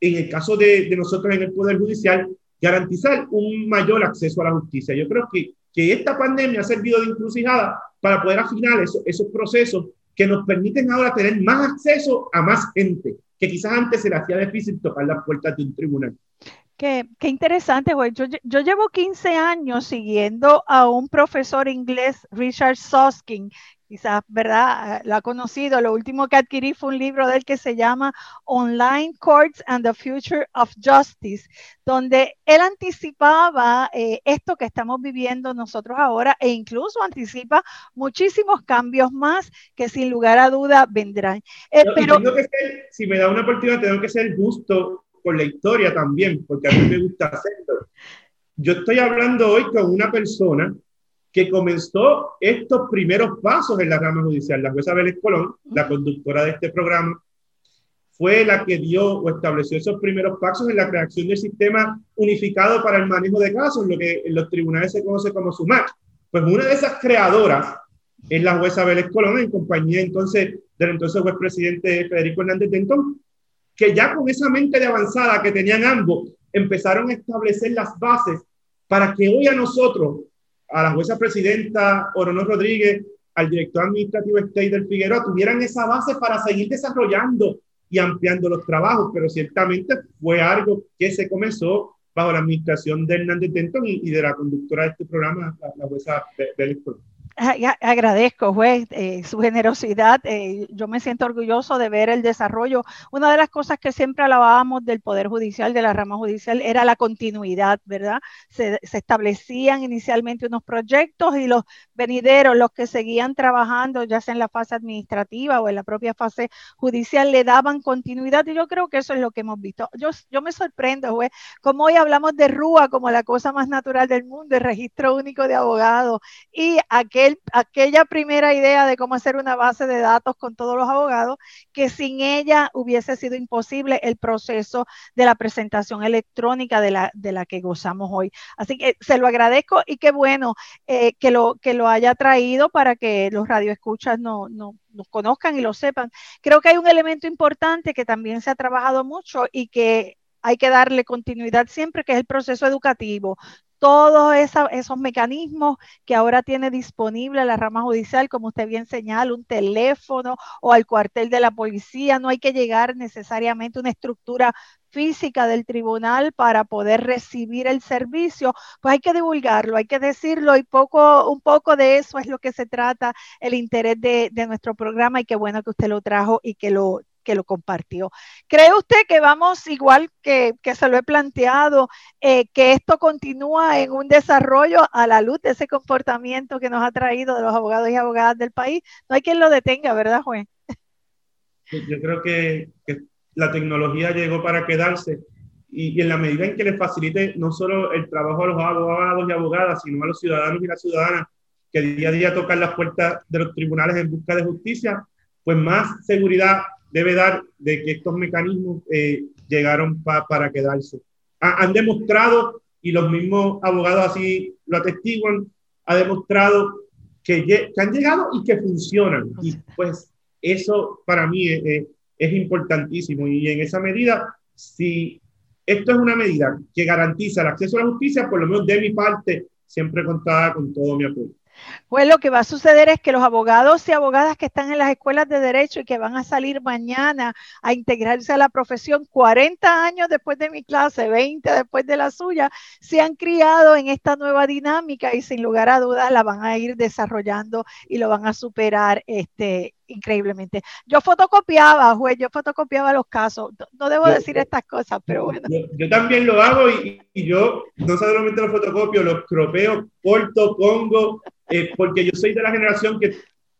en el caso de, de nosotros en el Poder Judicial, garantizar un mayor acceso a la justicia. Yo creo que, que esta pandemia ha servido de encrucijada para poder afinar esos procesos que nos permiten ahora tener más acceso a más gente, que quizás antes se le hacía difícil tocar las puertas de un tribunal. Qué, interesante, güey. Yo, yo, llevo 15 años siguiendo a un profesor inglés, Richard Soskin, quizás, ¿verdad? Lo ha conocido. Lo último que adquirí fue un libro de él que se llama Online Courts and the Future of Justice, donde él anticipaba eh, esto que estamos viviendo nosotros ahora e incluso anticipa muchísimos cambios más que sin lugar a duda vendrán. Eh, pero, si me da una oportunidad, tengo que ser justo con la historia también, porque a mí me gusta hacerlo. Yo estoy hablando hoy con una persona que comenzó estos primeros pasos en la rama judicial. La jueza Vélez Colón, la conductora de este programa, fue la que dio o estableció esos primeros pasos en la creación del sistema unificado para el manejo de casos, lo que en los tribunales se conoce como SUMAC. Pues una de esas creadoras es la jueza Vélez Colón, en compañía entonces del entonces juez presidente Federico Hernández Dentón, que ya con esa mente de avanzada que tenían ambos, empezaron a establecer las bases para que hoy a nosotros a la jueza presidenta Orono Rodríguez, al director administrativo State del Figueroa, tuvieran esa base para seguir desarrollando y ampliando los trabajos, pero ciertamente fue algo que se comenzó bajo la administración de Hernández Denton y, de la conductora de este programa, la, jueza Bélez Agradezco, juez, eh, su generosidad. Eh, yo me siento orgulloso de ver el desarrollo. Una de las cosas que siempre alabábamos del Poder Judicial, de la rama judicial, era la continuidad, ¿verdad? Se, establecían inicialmente unos proyectos y los venideros, los que seguían trabajando, ya sea en la fase administrativa o en la propia fase judicial, le daban continuidad y yo creo que eso es lo que hemos visto. Yo, me sorprendo, juez, como hoy hablamos de RUA como la cosa más natural del mundo, el registro único de abogados y aquel aquella primera idea de cómo hacer una base de datos con todos los abogados, que sin ella hubiese sido imposible el proceso de la presentación electrónica de la, de la que gozamos hoy. Así que se lo agradezco y qué bueno eh, que, lo, que lo haya traído para que los radioescuchas no, no, nos conozcan y lo sepan. Creo que hay un elemento importante que también se ha trabajado mucho y que hay que darle continuidad siempre, que es el proceso educativo todos esos mecanismos que ahora tiene disponible la rama judicial, como usted bien señala, un teléfono o al cuartel de la policía, no hay que llegar necesariamente a una estructura física del tribunal para poder recibir el servicio, pues hay que divulgarlo, hay que decirlo y poco, un poco de eso es lo que se trata el interés de, de nuestro programa y qué bueno que usted lo trajo y que lo que lo compartió. ¿Cree usted que vamos igual que, que se lo he planteado, eh, que esto continúa en un desarrollo a la luz de ese comportamiento que nos ha traído de los abogados y abogadas del país? No hay quien lo detenga, ¿verdad, juez? Yo creo que, que la tecnología llegó para quedarse y, y, en la medida en que le facilite no solo el trabajo a los abogados y abogadas, sino a los ciudadanos y las ciudadanas que día a día tocan las puertas de los tribunales en busca de justicia, pues más seguridad debe dar de que estos mecanismos eh, llegaron para quedarse. han demostrado, y los mismos abogados así lo atestiguan, ha demostrado que, que han llegado y que funcionan. Y pues eso para mí es, es importantísimo. Y en esa medida, si esto es una medida que garantiza el acceso a la justicia, por lo menos de mi parte, siempre contaba con todo mi apoyo. Pues lo que va a suceder es que los abogados y abogadas que están en las escuelas de derecho y que van a salir mañana a integrarse a la profesión 40 años después de mi clase, 20 después de la suya, se han criado en esta nueva dinámica y sin lugar a dudas la van a ir desarrollando y lo van a superar este, increíblemente. Yo fotocopiaba, juez, yo fotocopiaba los casos. No debo decir estas cosas, pero bueno. Yo, también lo hago y, yo no solamente los fotocopio, los cropeo, corto, pongo, eh, porque yo soy de la generación que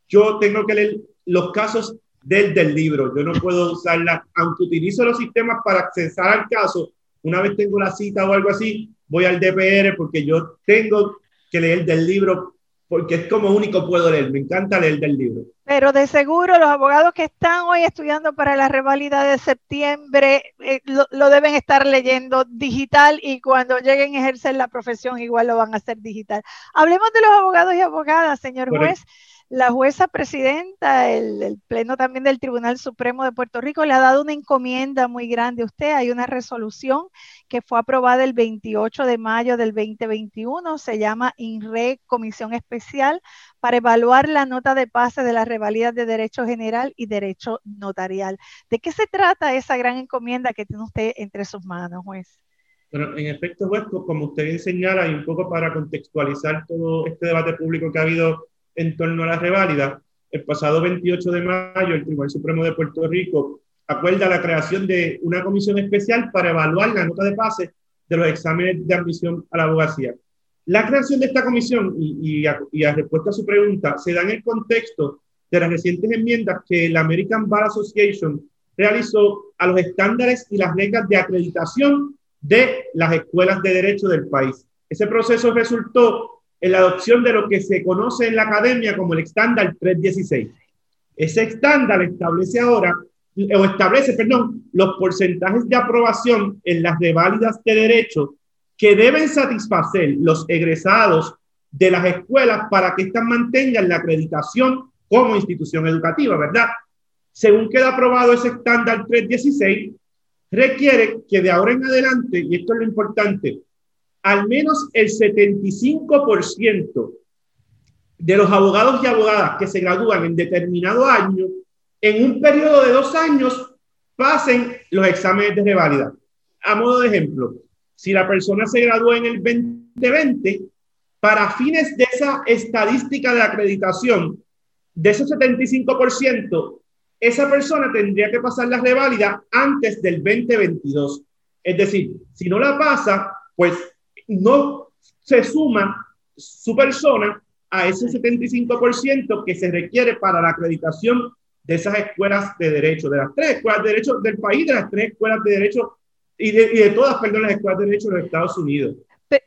yo tengo que leer los casos del, del libro. Yo no puedo usarla, aunque utilizo los sistemas para accesar al caso, una vez tengo la cita o algo así, voy al DPR porque yo tengo que leer del libro porque es como único puedo leer. Me encanta leer del libro. Pero de seguro los abogados que están hoy estudiando para la revalida de septiembre eh, lo, deben estar leyendo digital y cuando lleguen a ejercer la profesión igual lo van a hacer digital. Hablemos de los abogados y abogadas, señor juez. La jueza presidenta, el, Pleno también del Tribunal Supremo de Puerto Rico, le ha dado una encomienda muy grande a usted. Hay una resolución que fue aprobada el 28 de mayo del 2021, se llama INRE Comisión Especial para evaluar la nota de pase de las revalías de Derecho General y Derecho Notarial. ¿De qué se trata esa gran encomienda que tiene usted entre sus manos, juez? Bueno, en efecto, juez, como usted bien señala, y un poco para contextualizar todo este debate público que ha habido en torno a la reválida, el pasado 28 de mayo el Tribunal Supremo de Puerto Rico acuerda la creación de una comisión especial para evaluar la nota de pase de los exámenes de admisión a la abogacía. La creación de esta comisión, y, a, respuesta a su pregunta, se da en el contexto de las recientes enmiendas que la American Bar Association realizó a los estándares y las reglas de acreditación de las escuelas de derecho del país. Ese proceso resultó en la adopción de lo que se conoce en la academia como el estándar 316. Ese estándar establece ahora, o establece, perdón, los porcentajes de aprobación en las reválidas de derecho que deben satisfacer los egresados de las escuelas para que éstas mantengan la acreditación como institución educativa, ¿verdad? Según queda aprobado ese estándar 316, requiere que de ahora en adelante, y esto es lo importante, al menos el 75% de los abogados y abogadas que se gradúan en determinado año, en un periodo de dos años, pasen los exámenes de revalida. A modo de ejemplo, si la persona se graduó en el 2020, para fines de esa estadística de acreditación, de ese 75%, esa persona tendría que pasar la reválida antes del 2022. Es decir, si no la pasa, pues no se suma su persona a ese 75% que se requiere para la acreditación de esas escuelas de derecho, de las tres escuelas de derecho del país, de las tres escuelas de derecho y de, todas, perdón, las escuelas de derecho de los Estados Unidos.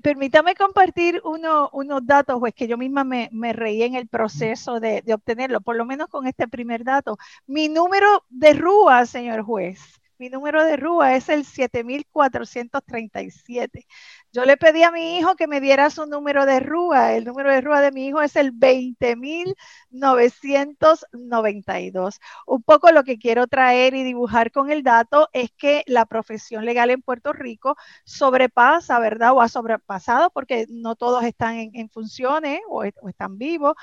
Permítame compartir uno, unos datos, pues que yo misma me, me reí en el proceso de, de, obtenerlo, por lo menos con este primer dato. Mi número de RUA, señor juez, mi número de RUA es el 7437. Yo le pedí a mi hijo que me diera su número de RUA. El número de RUA de mi hijo es el 20.992. Un poco lo que quiero traer y dibujar con el dato es que la profesión legal en Puerto Rico sobrepasa, ¿verdad? O ha sobrepasado, porque no todos están en, funciones o, están vivos,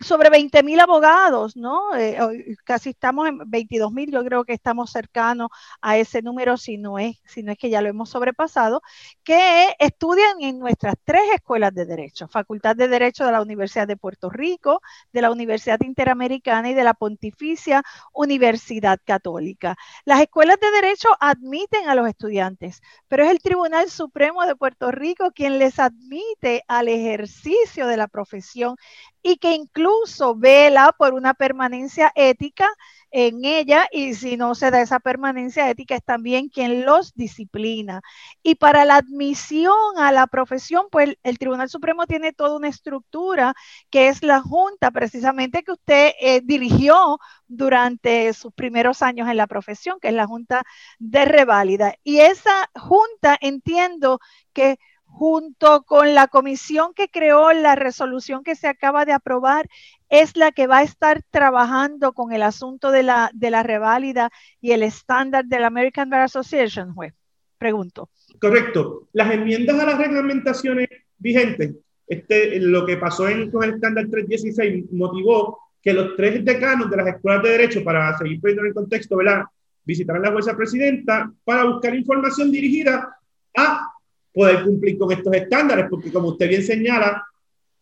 sobre 20.000 abogados, ¿no? Eh, casi estamos en 22.000, yo creo que estamos cercanos a ese número, si no es, si no es que ya lo hemos sobrepasado, que es estudian en nuestras tres escuelas de Derecho, Facultad de Derecho de la Universidad de Puerto Rico, de la Universidad Interamericana y de la Pontificia Universidad Católica. Las escuelas de Derecho admiten a los estudiantes, pero es el Tribunal Supremo de Puerto Rico quien les admite al ejercicio de la profesión y que incluso vela por una permanencia ética en ella y si no se da esa permanencia ética es también quien los disciplina. Y para la admisión a la profesión, pues el Tribunal Supremo tiene toda una estructura que es la junta precisamente que usted eh, dirigió durante sus primeros años en la profesión, que es la junta de reválida. Y esa junta entiendo que junto con la comisión que creó la resolución que se acaba de aprobar, es la que va a estar trabajando con el asunto de la, de la reválida y el estándar de la American Bar Association, juez. Pregunto. Correcto. Las enmiendas a las reglamentaciones vigentes, este, lo que pasó en, con el estándar 316 motivó que los tres decanos de las escuelas de derecho, para seguir poniendo en el contexto, ¿verdad? visitaran la jueza presidenta para buscar información dirigida a poder cumplir con estos estándares, porque como usted bien señala,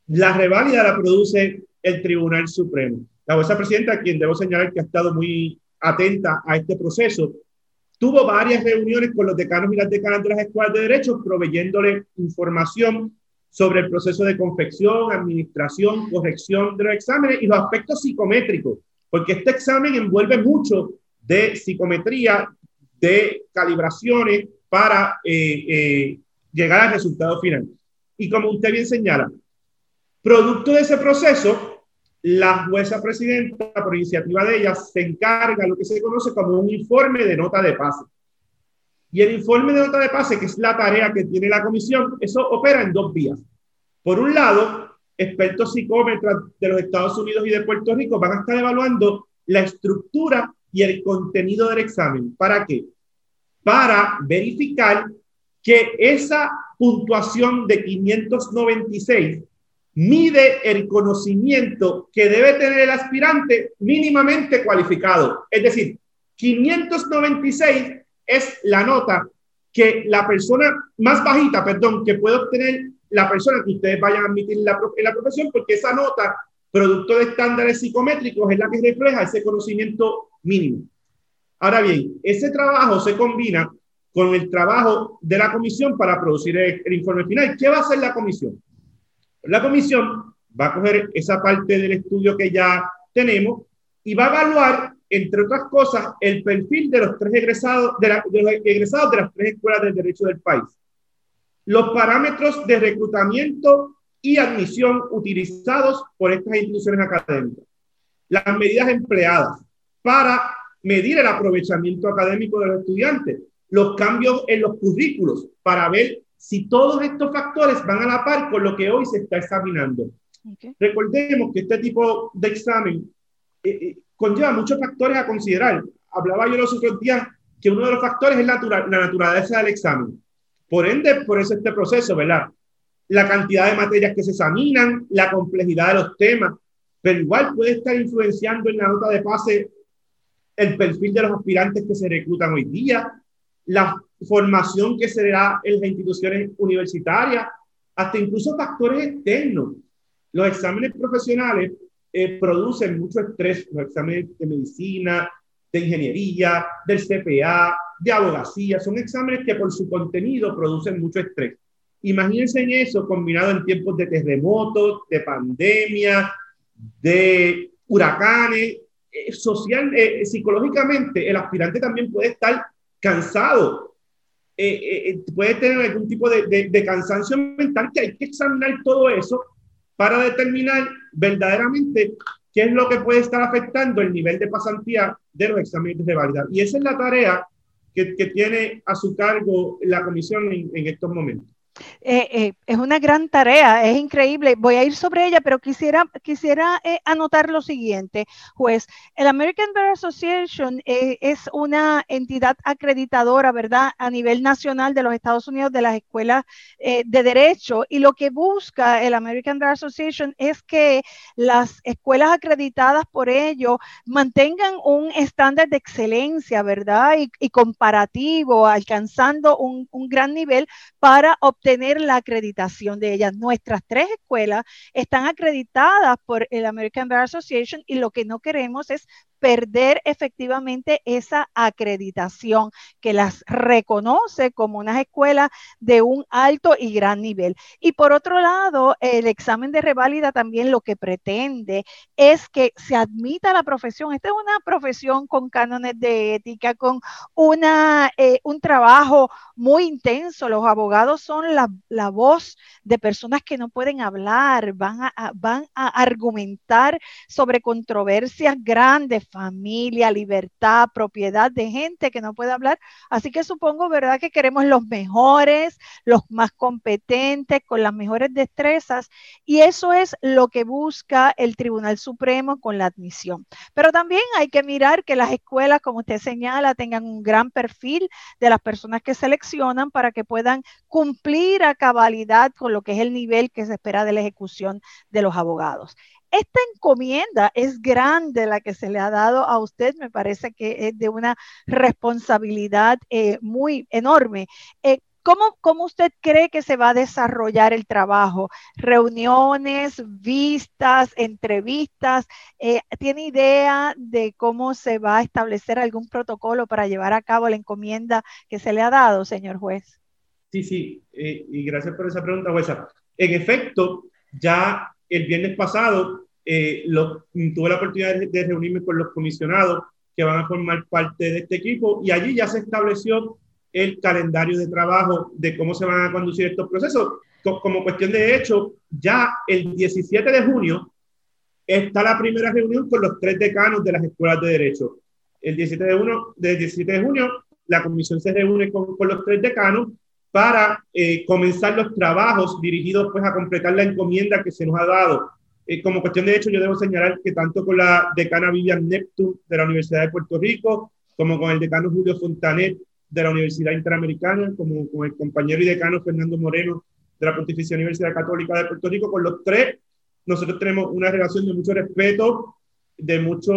la reválida la produce el Tribunal Supremo. la jueza presidenta, quien debo señalar que ha estado muy atenta a este proceso, tuvo varias reuniones con los decanos y las decanas de las escuelas de derecho, proveyéndole información sobre el proceso de confección, administración, corrección de los exámenes y los aspectos psicométricos, porque este examen envuelve mucho de psicometría, de calibraciones para eh, eh, llegar al resultado final. Y como usted bien señala, producto de ese proceso, la jueza presidenta, por iniciativa de ella, se encarga de lo que se conoce como un informe de nota de pase. Y el informe de nota de pase, que es la tarea que tiene la comisión, eso opera en dos vías. Por un lado, expertos psicómetras de los Estados Unidos y de Puerto Rico van a estar evaluando la estructura y el contenido del examen. ¿Para qué? Para verificar que esa puntuación de 596 mide el conocimiento que debe tener el aspirante mínimamente cualificado. Es decir, 596 es la nota que la persona más bajita, perdón, que puede obtener la persona que ustedes vayan a admitir en la, en profesión, porque esa nota, producto de estándares psicométricos, es la que refleja ese conocimiento mínimo. Ahora bien, ese trabajo se combina con el trabajo de la comisión para producir el informe final. ¿Qué va a hacer la comisión? La comisión va a coger esa parte del estudio que ya tenemos y va a evaluar, entre otras cosas, el perfil de los tres egresados de, los egresados de las tres escuelas del derecho del país, los parámetros de reclutamiento y admisión utilizados por estas instituciones académicas, las medidas empleadas para medir el aprovechamiento académico de los estudiantes, los cambios en los currículos para ver si todos estos factores van a la par con lo que hoy se está examinando. Recordemos que este tipo de examen eh, eh, conlleva muchos factores a considerar. Hablaba yo los otros días que uno de los factores es la, la naturaleza del examen. Por ende, por eso este proceso, ¿verdad? La cantidad de materias que se examinan, la complejidad de los temas, pero igual puede estar influenciando en la nota de pase el perfil de los aspirantes que se reclutan hoy día, la formación que se da en las instituciones universitarias, hasta incluso factores externos. Los exámenes profesionales eh, producen mucho estrés, los exámenes de medicina, de ingeniería, del CPA, de abogacía, son exámenes que por su contenido producen mucho estrés. Imagínense en eso combinado en tiempos de terremotos, de pandemia, de huracanes, eh, social, eh, psicológicamente el aspirante también puede estar cansado, eh, eh, eh, puede tener algún tipo de, de, cansancio mental que hay que examinar todo eso para determinar verdaderamente qué es lo que puede estar afectando el nivel de pasantía de los exámenes de validad. Y esa es la tarea que, que tiene a su cargo la comisión en, en estos momentos. Eh, eh, es una gran tarea, es increíble. Voy a ir sobre ella, pero quisiera, quisiera eh, anotar lo siguiente, juez. El American Bar Association es una entidad acreditadora, ¿verdad?, a nivel nacional de los Estados Unidos de las escuelas de derecho y lo que busca el American Bar Association es que las escuelas acreditadas por ello mantengan un estándar de excelencia, ¿verdad?, y, comparativo, alcanzando un, un gran nivel para obtener tener la acreditación de ellas. Nuestras tres escuelas están acreditadas por el American Bar Association y lo que no queremos es perder efectivamente esa acreditación que las reconoce como unas escuelas de un alto y gran nivel. Y por otro lado, el examen de reválida también lo que pretende es que se admita la profesión. Esta es una profesión con cánones de ética, con una, eh, un trabajo muy intenso. Los abogados son la, la, voz de personas que no pueden hablar, van a, van a argumentar sobre controversias grandes, familia, libertad, propiedad de gente que no puede hablar. Así que supongo, ¿verdad?, que queremos los mejores, los más competentes, con las mejores destrezas. Y eso es lo que busca el Tribunal Supremo con la admisión. Pero también hay que mirar que las escuelas, como usted señala, tengan un gran perfil de las personas que seleccionan para que puedan cumplir a cabalidad con lo que es el nivel que se espera de la ejecución de los abogados. Esta encomienda es grande la que se le ha dado a usted, me parece que es de una responsabilidad eh, muy enorme. Eh, ¿Cómo, ¿Cómo usted cree que se va a desarrollar el trabajo? ¿Reuniones, vistas, entrevistas? Eh, ¿Tiene idea de cómo se va a establecer algún protocolo para llevar a cabo la encomienda que se le ha dado, señor juez? Sí, sí, y gracias por esa pregunta, jueza. En efecto, ya el viernes pasado eh, tuve la oportunidad de reunirme con los comisionados que van a formar parte de este equipo y allí ya se estableció el calendario de trabajo de cómo se van a conducir estos procesos. Como cuestión de hecho, ya el 17 de junio está la primera reunión con los tres decanos de las escuelas de derecho. El 17 de, junio, del 17 de junio, la comisión se reúne con, con los tres decanos para eh, comenzar los trabajos dirigidos pues, a completar la encomienda que se nos ha dado. Eh, como cuestión de hecho, yo debo señalar que tanto con la decana Vivian Neptune de la Universidad de Puerto Rico, como con el decano Julio Fontanet de la Universidad Interamericana, como con el compañero y decano Fernando Moreno de la Pontificia Universidad Católica de Puerto Rico, con los tres, nosotros tenemos una relación de mucho respeto, de mucha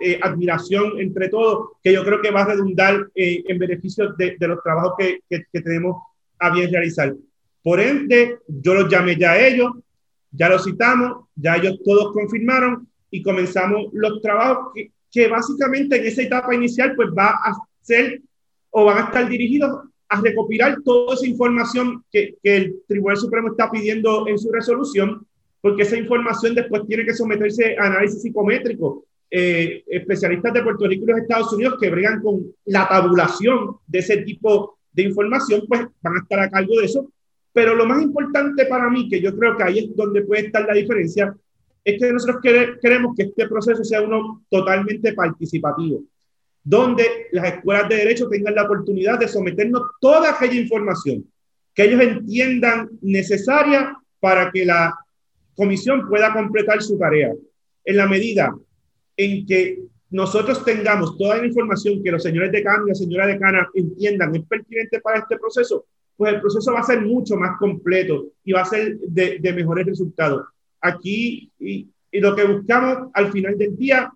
eh, admiración entre todos, que yo creo que va a redundar en beneficio de, de los trabajos que, que, que tenemos a bien realizar. Por ende, yo los llamé ya a ellos, ya los citamos, ya ellos todos confirmaron y comenzamos los trabajos que, que básicamente en esa etapa inicial pues va a ser o van a estar dirigidos a recopilar toda esa información que, que, el Tribunal Supremo está pidiendo en su resolución, porque esa información después tiene que someterse a análisis psicométrico. Eh, especialistas de Puerto Rico y los Estados Unidos que bregan con la tabulación de ese tipo de información, pues van a estar a cargo de eso. Pero lo más importante para mí, que yo creo que ahí es donde puede estar la diferencia, es que nosotros queremos que este proceso sea uno totalmente participativo, donde las escuelas de derecho tengan la oportunidad de someternos toda aquella información que ellos entiendan necesaria para que la comisión pueda completar su tarea. En la medida en que nosotros tengamos toda la información que los señores de y la señora decana entiendan es pertinente para este proceso, pues el proceso va a ser mucho más completo y va a ser de, de mejores resultados. Aquí, y, y, lo que buscamos al final del día,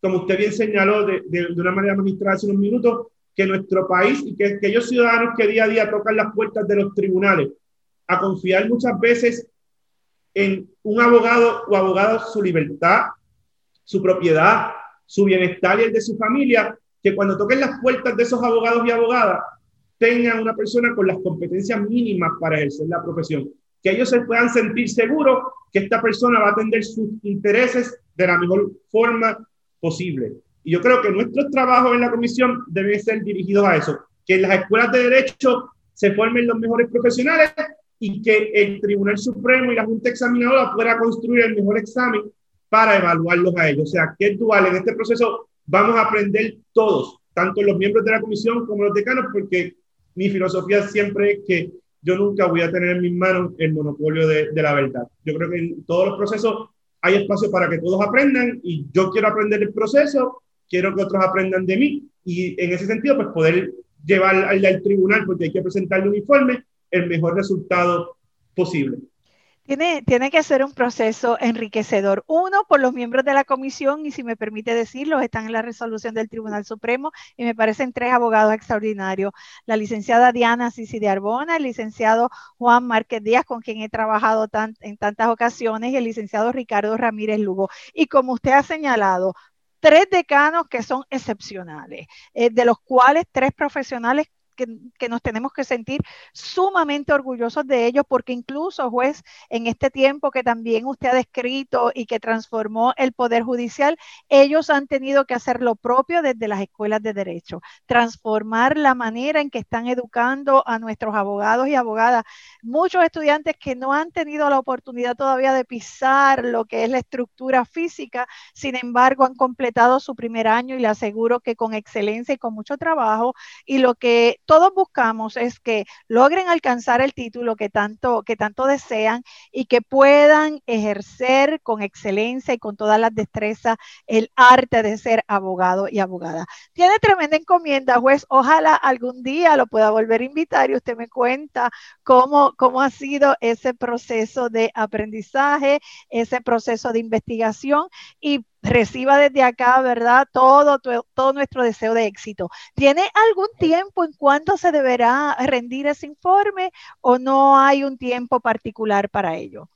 como usted bien señaló de, de, de una manera magistral hace unos minutos, que nuestro país y que aquellos ciudadanos que día a día tocan las puertas de los tribunales a confiar muchas veces en un abogado o abogado su libertad, su propiedad, su bienestar y el de su familia, que cuando toquen las puertas de esos abogados y abogadas, tengan una persona con las competencias mínimas para ejercer la profesión, que ellos se puedan sentir seguros que esta persona va a atender sus intereses de la mejor forma posible. Y yo creo que nuestros trabajos en la comisión deben ser dirigidos a eso, que en las escuelas de derecho se formen los mejores profesionales y que el Tribunal Supremo y la Junta Examinadora pueda construir el mejor examen para evaluarlos a ellos. O sea, que es dual. En este proceso vamos a aprender todos, tanto los miembros de la comisión como los decanos, porque mi filosofía siempre es que yo nunca voy a tener en mis manos el monopolio de, la verdad. Yo creo que en todos los procesos hay espacio para que todos aprendan y yo quiero aprender el proceso, quiero que otros aprendan de mí y en ese sentido pues poder llevar al, al tribunal, porque hay que presentarle un informe, el mejor resultado posible. Tiene, tiene, que ser un proceso enriquecedor. Uno, por los miembros de la comisión, y si me permite decirlo, están en la resolución del Tribunal Supremo, y me parecen tres abogados extraordinarios. La licenciada Diana Sisi de Arbona, el licenciado Juan Márquez Díaz, con quien he trabajado en tantas ocasiones, y el licenciado Ricardo Ramírez Lugo. Y como usted ha señalado, tres decanos que son excepcionales, eh, de los cuales tres profesionales que, nos tenemos que sentir sumamente orgullosos de ellos, porque incluso, juez, en este tiempo que también usted ha descrito y que transformó el Poder Judicial, ellos han tenido que hacer lo propio desde las escuelas de derecho, transformar la manera en que están educando a nuestros abogados y abogadas. Muchos estudiantes que no han tenido la oportunidad todavía de pisar lo que es la estructura física, sin embargo, han completado su primer año y le aseguro que con excelencia y con mucho trabajo y lo que todos buscamos es que logren alcanzar el título que tanto, que tanto desean y que puedan ejercer con excelencia y con todas las destrezas el arte de ser abogado y abogada. Tiene tremenda encomienda, juez. Ojalá algún día lo pueda volver a invitar y usted me cuenta cómo, cómo ha sido ese proceso de aprendizaje, ese proceso de investigación y reciba desde acá, ¿verdad? Todo, todo nuestro deseo de éxito. ¿Tiene algún tiempo en cuándo se deberá rendir ese informe o no hay un tiempo particular para ello?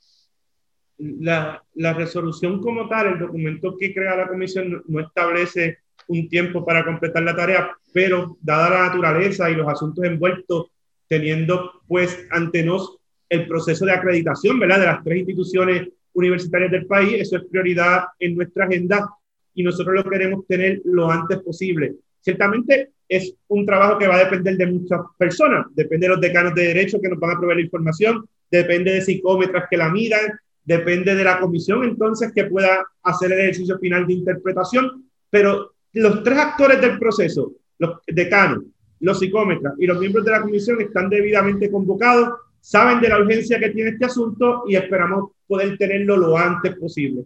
La, la resolución como tal, el documento que crea la comisión no establece un tiempo para completar la tarea, pero dada la naturaleza y los asuntos envueltos, teniendo pues ante nos el proceso de acreditación, ¿verdad? De las tres instituciones universitarias del país, eso es prioridad en nuestra agenda y nosotros lo queremos tener lo antes posible. Ciertamente es un trabajo que va a depender de muchas personas, depende de los decanos de derecho que nos van a proveer la información, depende de psicómetras que la miran, depende de la comisión entonces que pueda hacer el ejercicio final de interpretación, pero los tres actores del proceso, los decanos, los psicómetras y los miembros de la comisión están debidamente convocados, saben de la urgencia que tiene este asunto y esperamos poder tenerlo lo antes posible.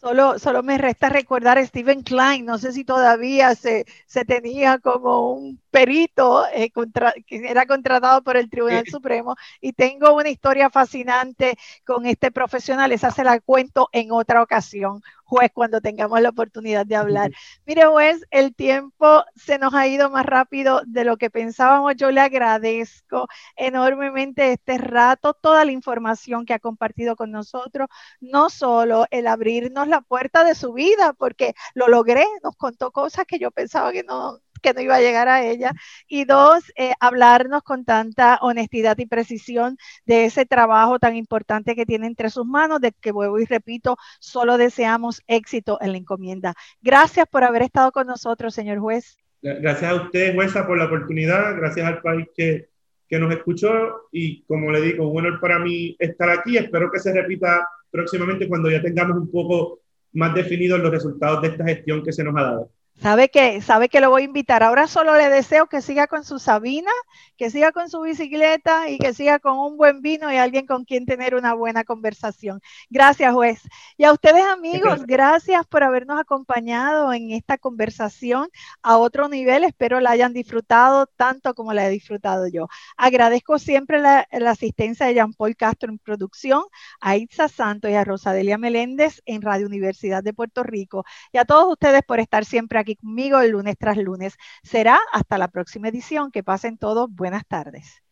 Solo, solo me resta recordar a Stephen Klein, no sé si todavía se, se tenía como un perito eh, que era contratado por el Tribunal Supremo y tengo una historia fascinante con este profesional, esa se la cuento en otra ocasión, juez, cuando tengamos la oportunidad de hablar. <laughs> Mire, juez, el tiempo se nos ha ido más rápido de lo que pensábamos. Yo le agradezco enormemente este rato, toda la información que ha compartido con nosotros, no solo el abrirnos la puerta de su vida, porque lo logré, nos contó cosas que yo pensaba que no, que no iba a llegar a ella. Y dos, eh, hablarnos con tanta honestidad y precisión de ese trabajo tan importante que tiene entre sus manos, de que vuelvo y repito, solo deseamos éxito en la encomienda. Gracias por haber estado con nosotros, señor juez. Gracias a usted, jueza, por la oportunidad. Gracias al país que, que nos escuchó. Y como le digo, un honor para mí estar aquí. Espero que se repita próximamente cuando ya tengamos un poco más definidos los resultados de esta gestión que se nos ha dado. Sabe que, sabe que lo voy a invitar. Ahora solo le deseo que siga con su Sabina, que siga con su bicicleta y que siga con un buen vino y alguien con quien tener una buena conversación. Gracias, juez. Y a ustedes, amigos, gracias por habernos acompañado en esta conversación a otro nivel. Espero la hayan disfrutado tanto como la he disfrutado yo. Agradezco siempre la, asistencia de Jean Paul Castro en producción, a Itza Santos y a Rosadelia Meléndez en Radio Universidad de Puerto Rico y a todos ustedes por estar siempre conmigo el lunes tras lunes. Será hasta la próxima edición. Que pasen todos. Buenas tardes.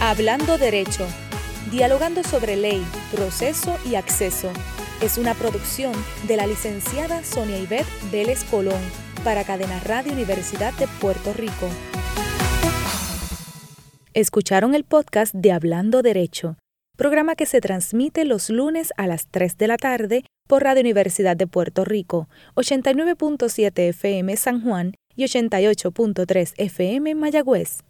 Hablando Derecho. Dialogando sobre ley, proceso y acceso. Es una producción de la licenciada Sonia Ivette Vélez Colón para Cadena Radio Universidad de Puerto Rico. Escucharon el podcast de Hablando Derecho, programa que se transmite los lunes a las 3 de la tarde por Radio Universidad de Puerto Rico, 89.7 FM San Juan y 88.3 FM Mayagüez.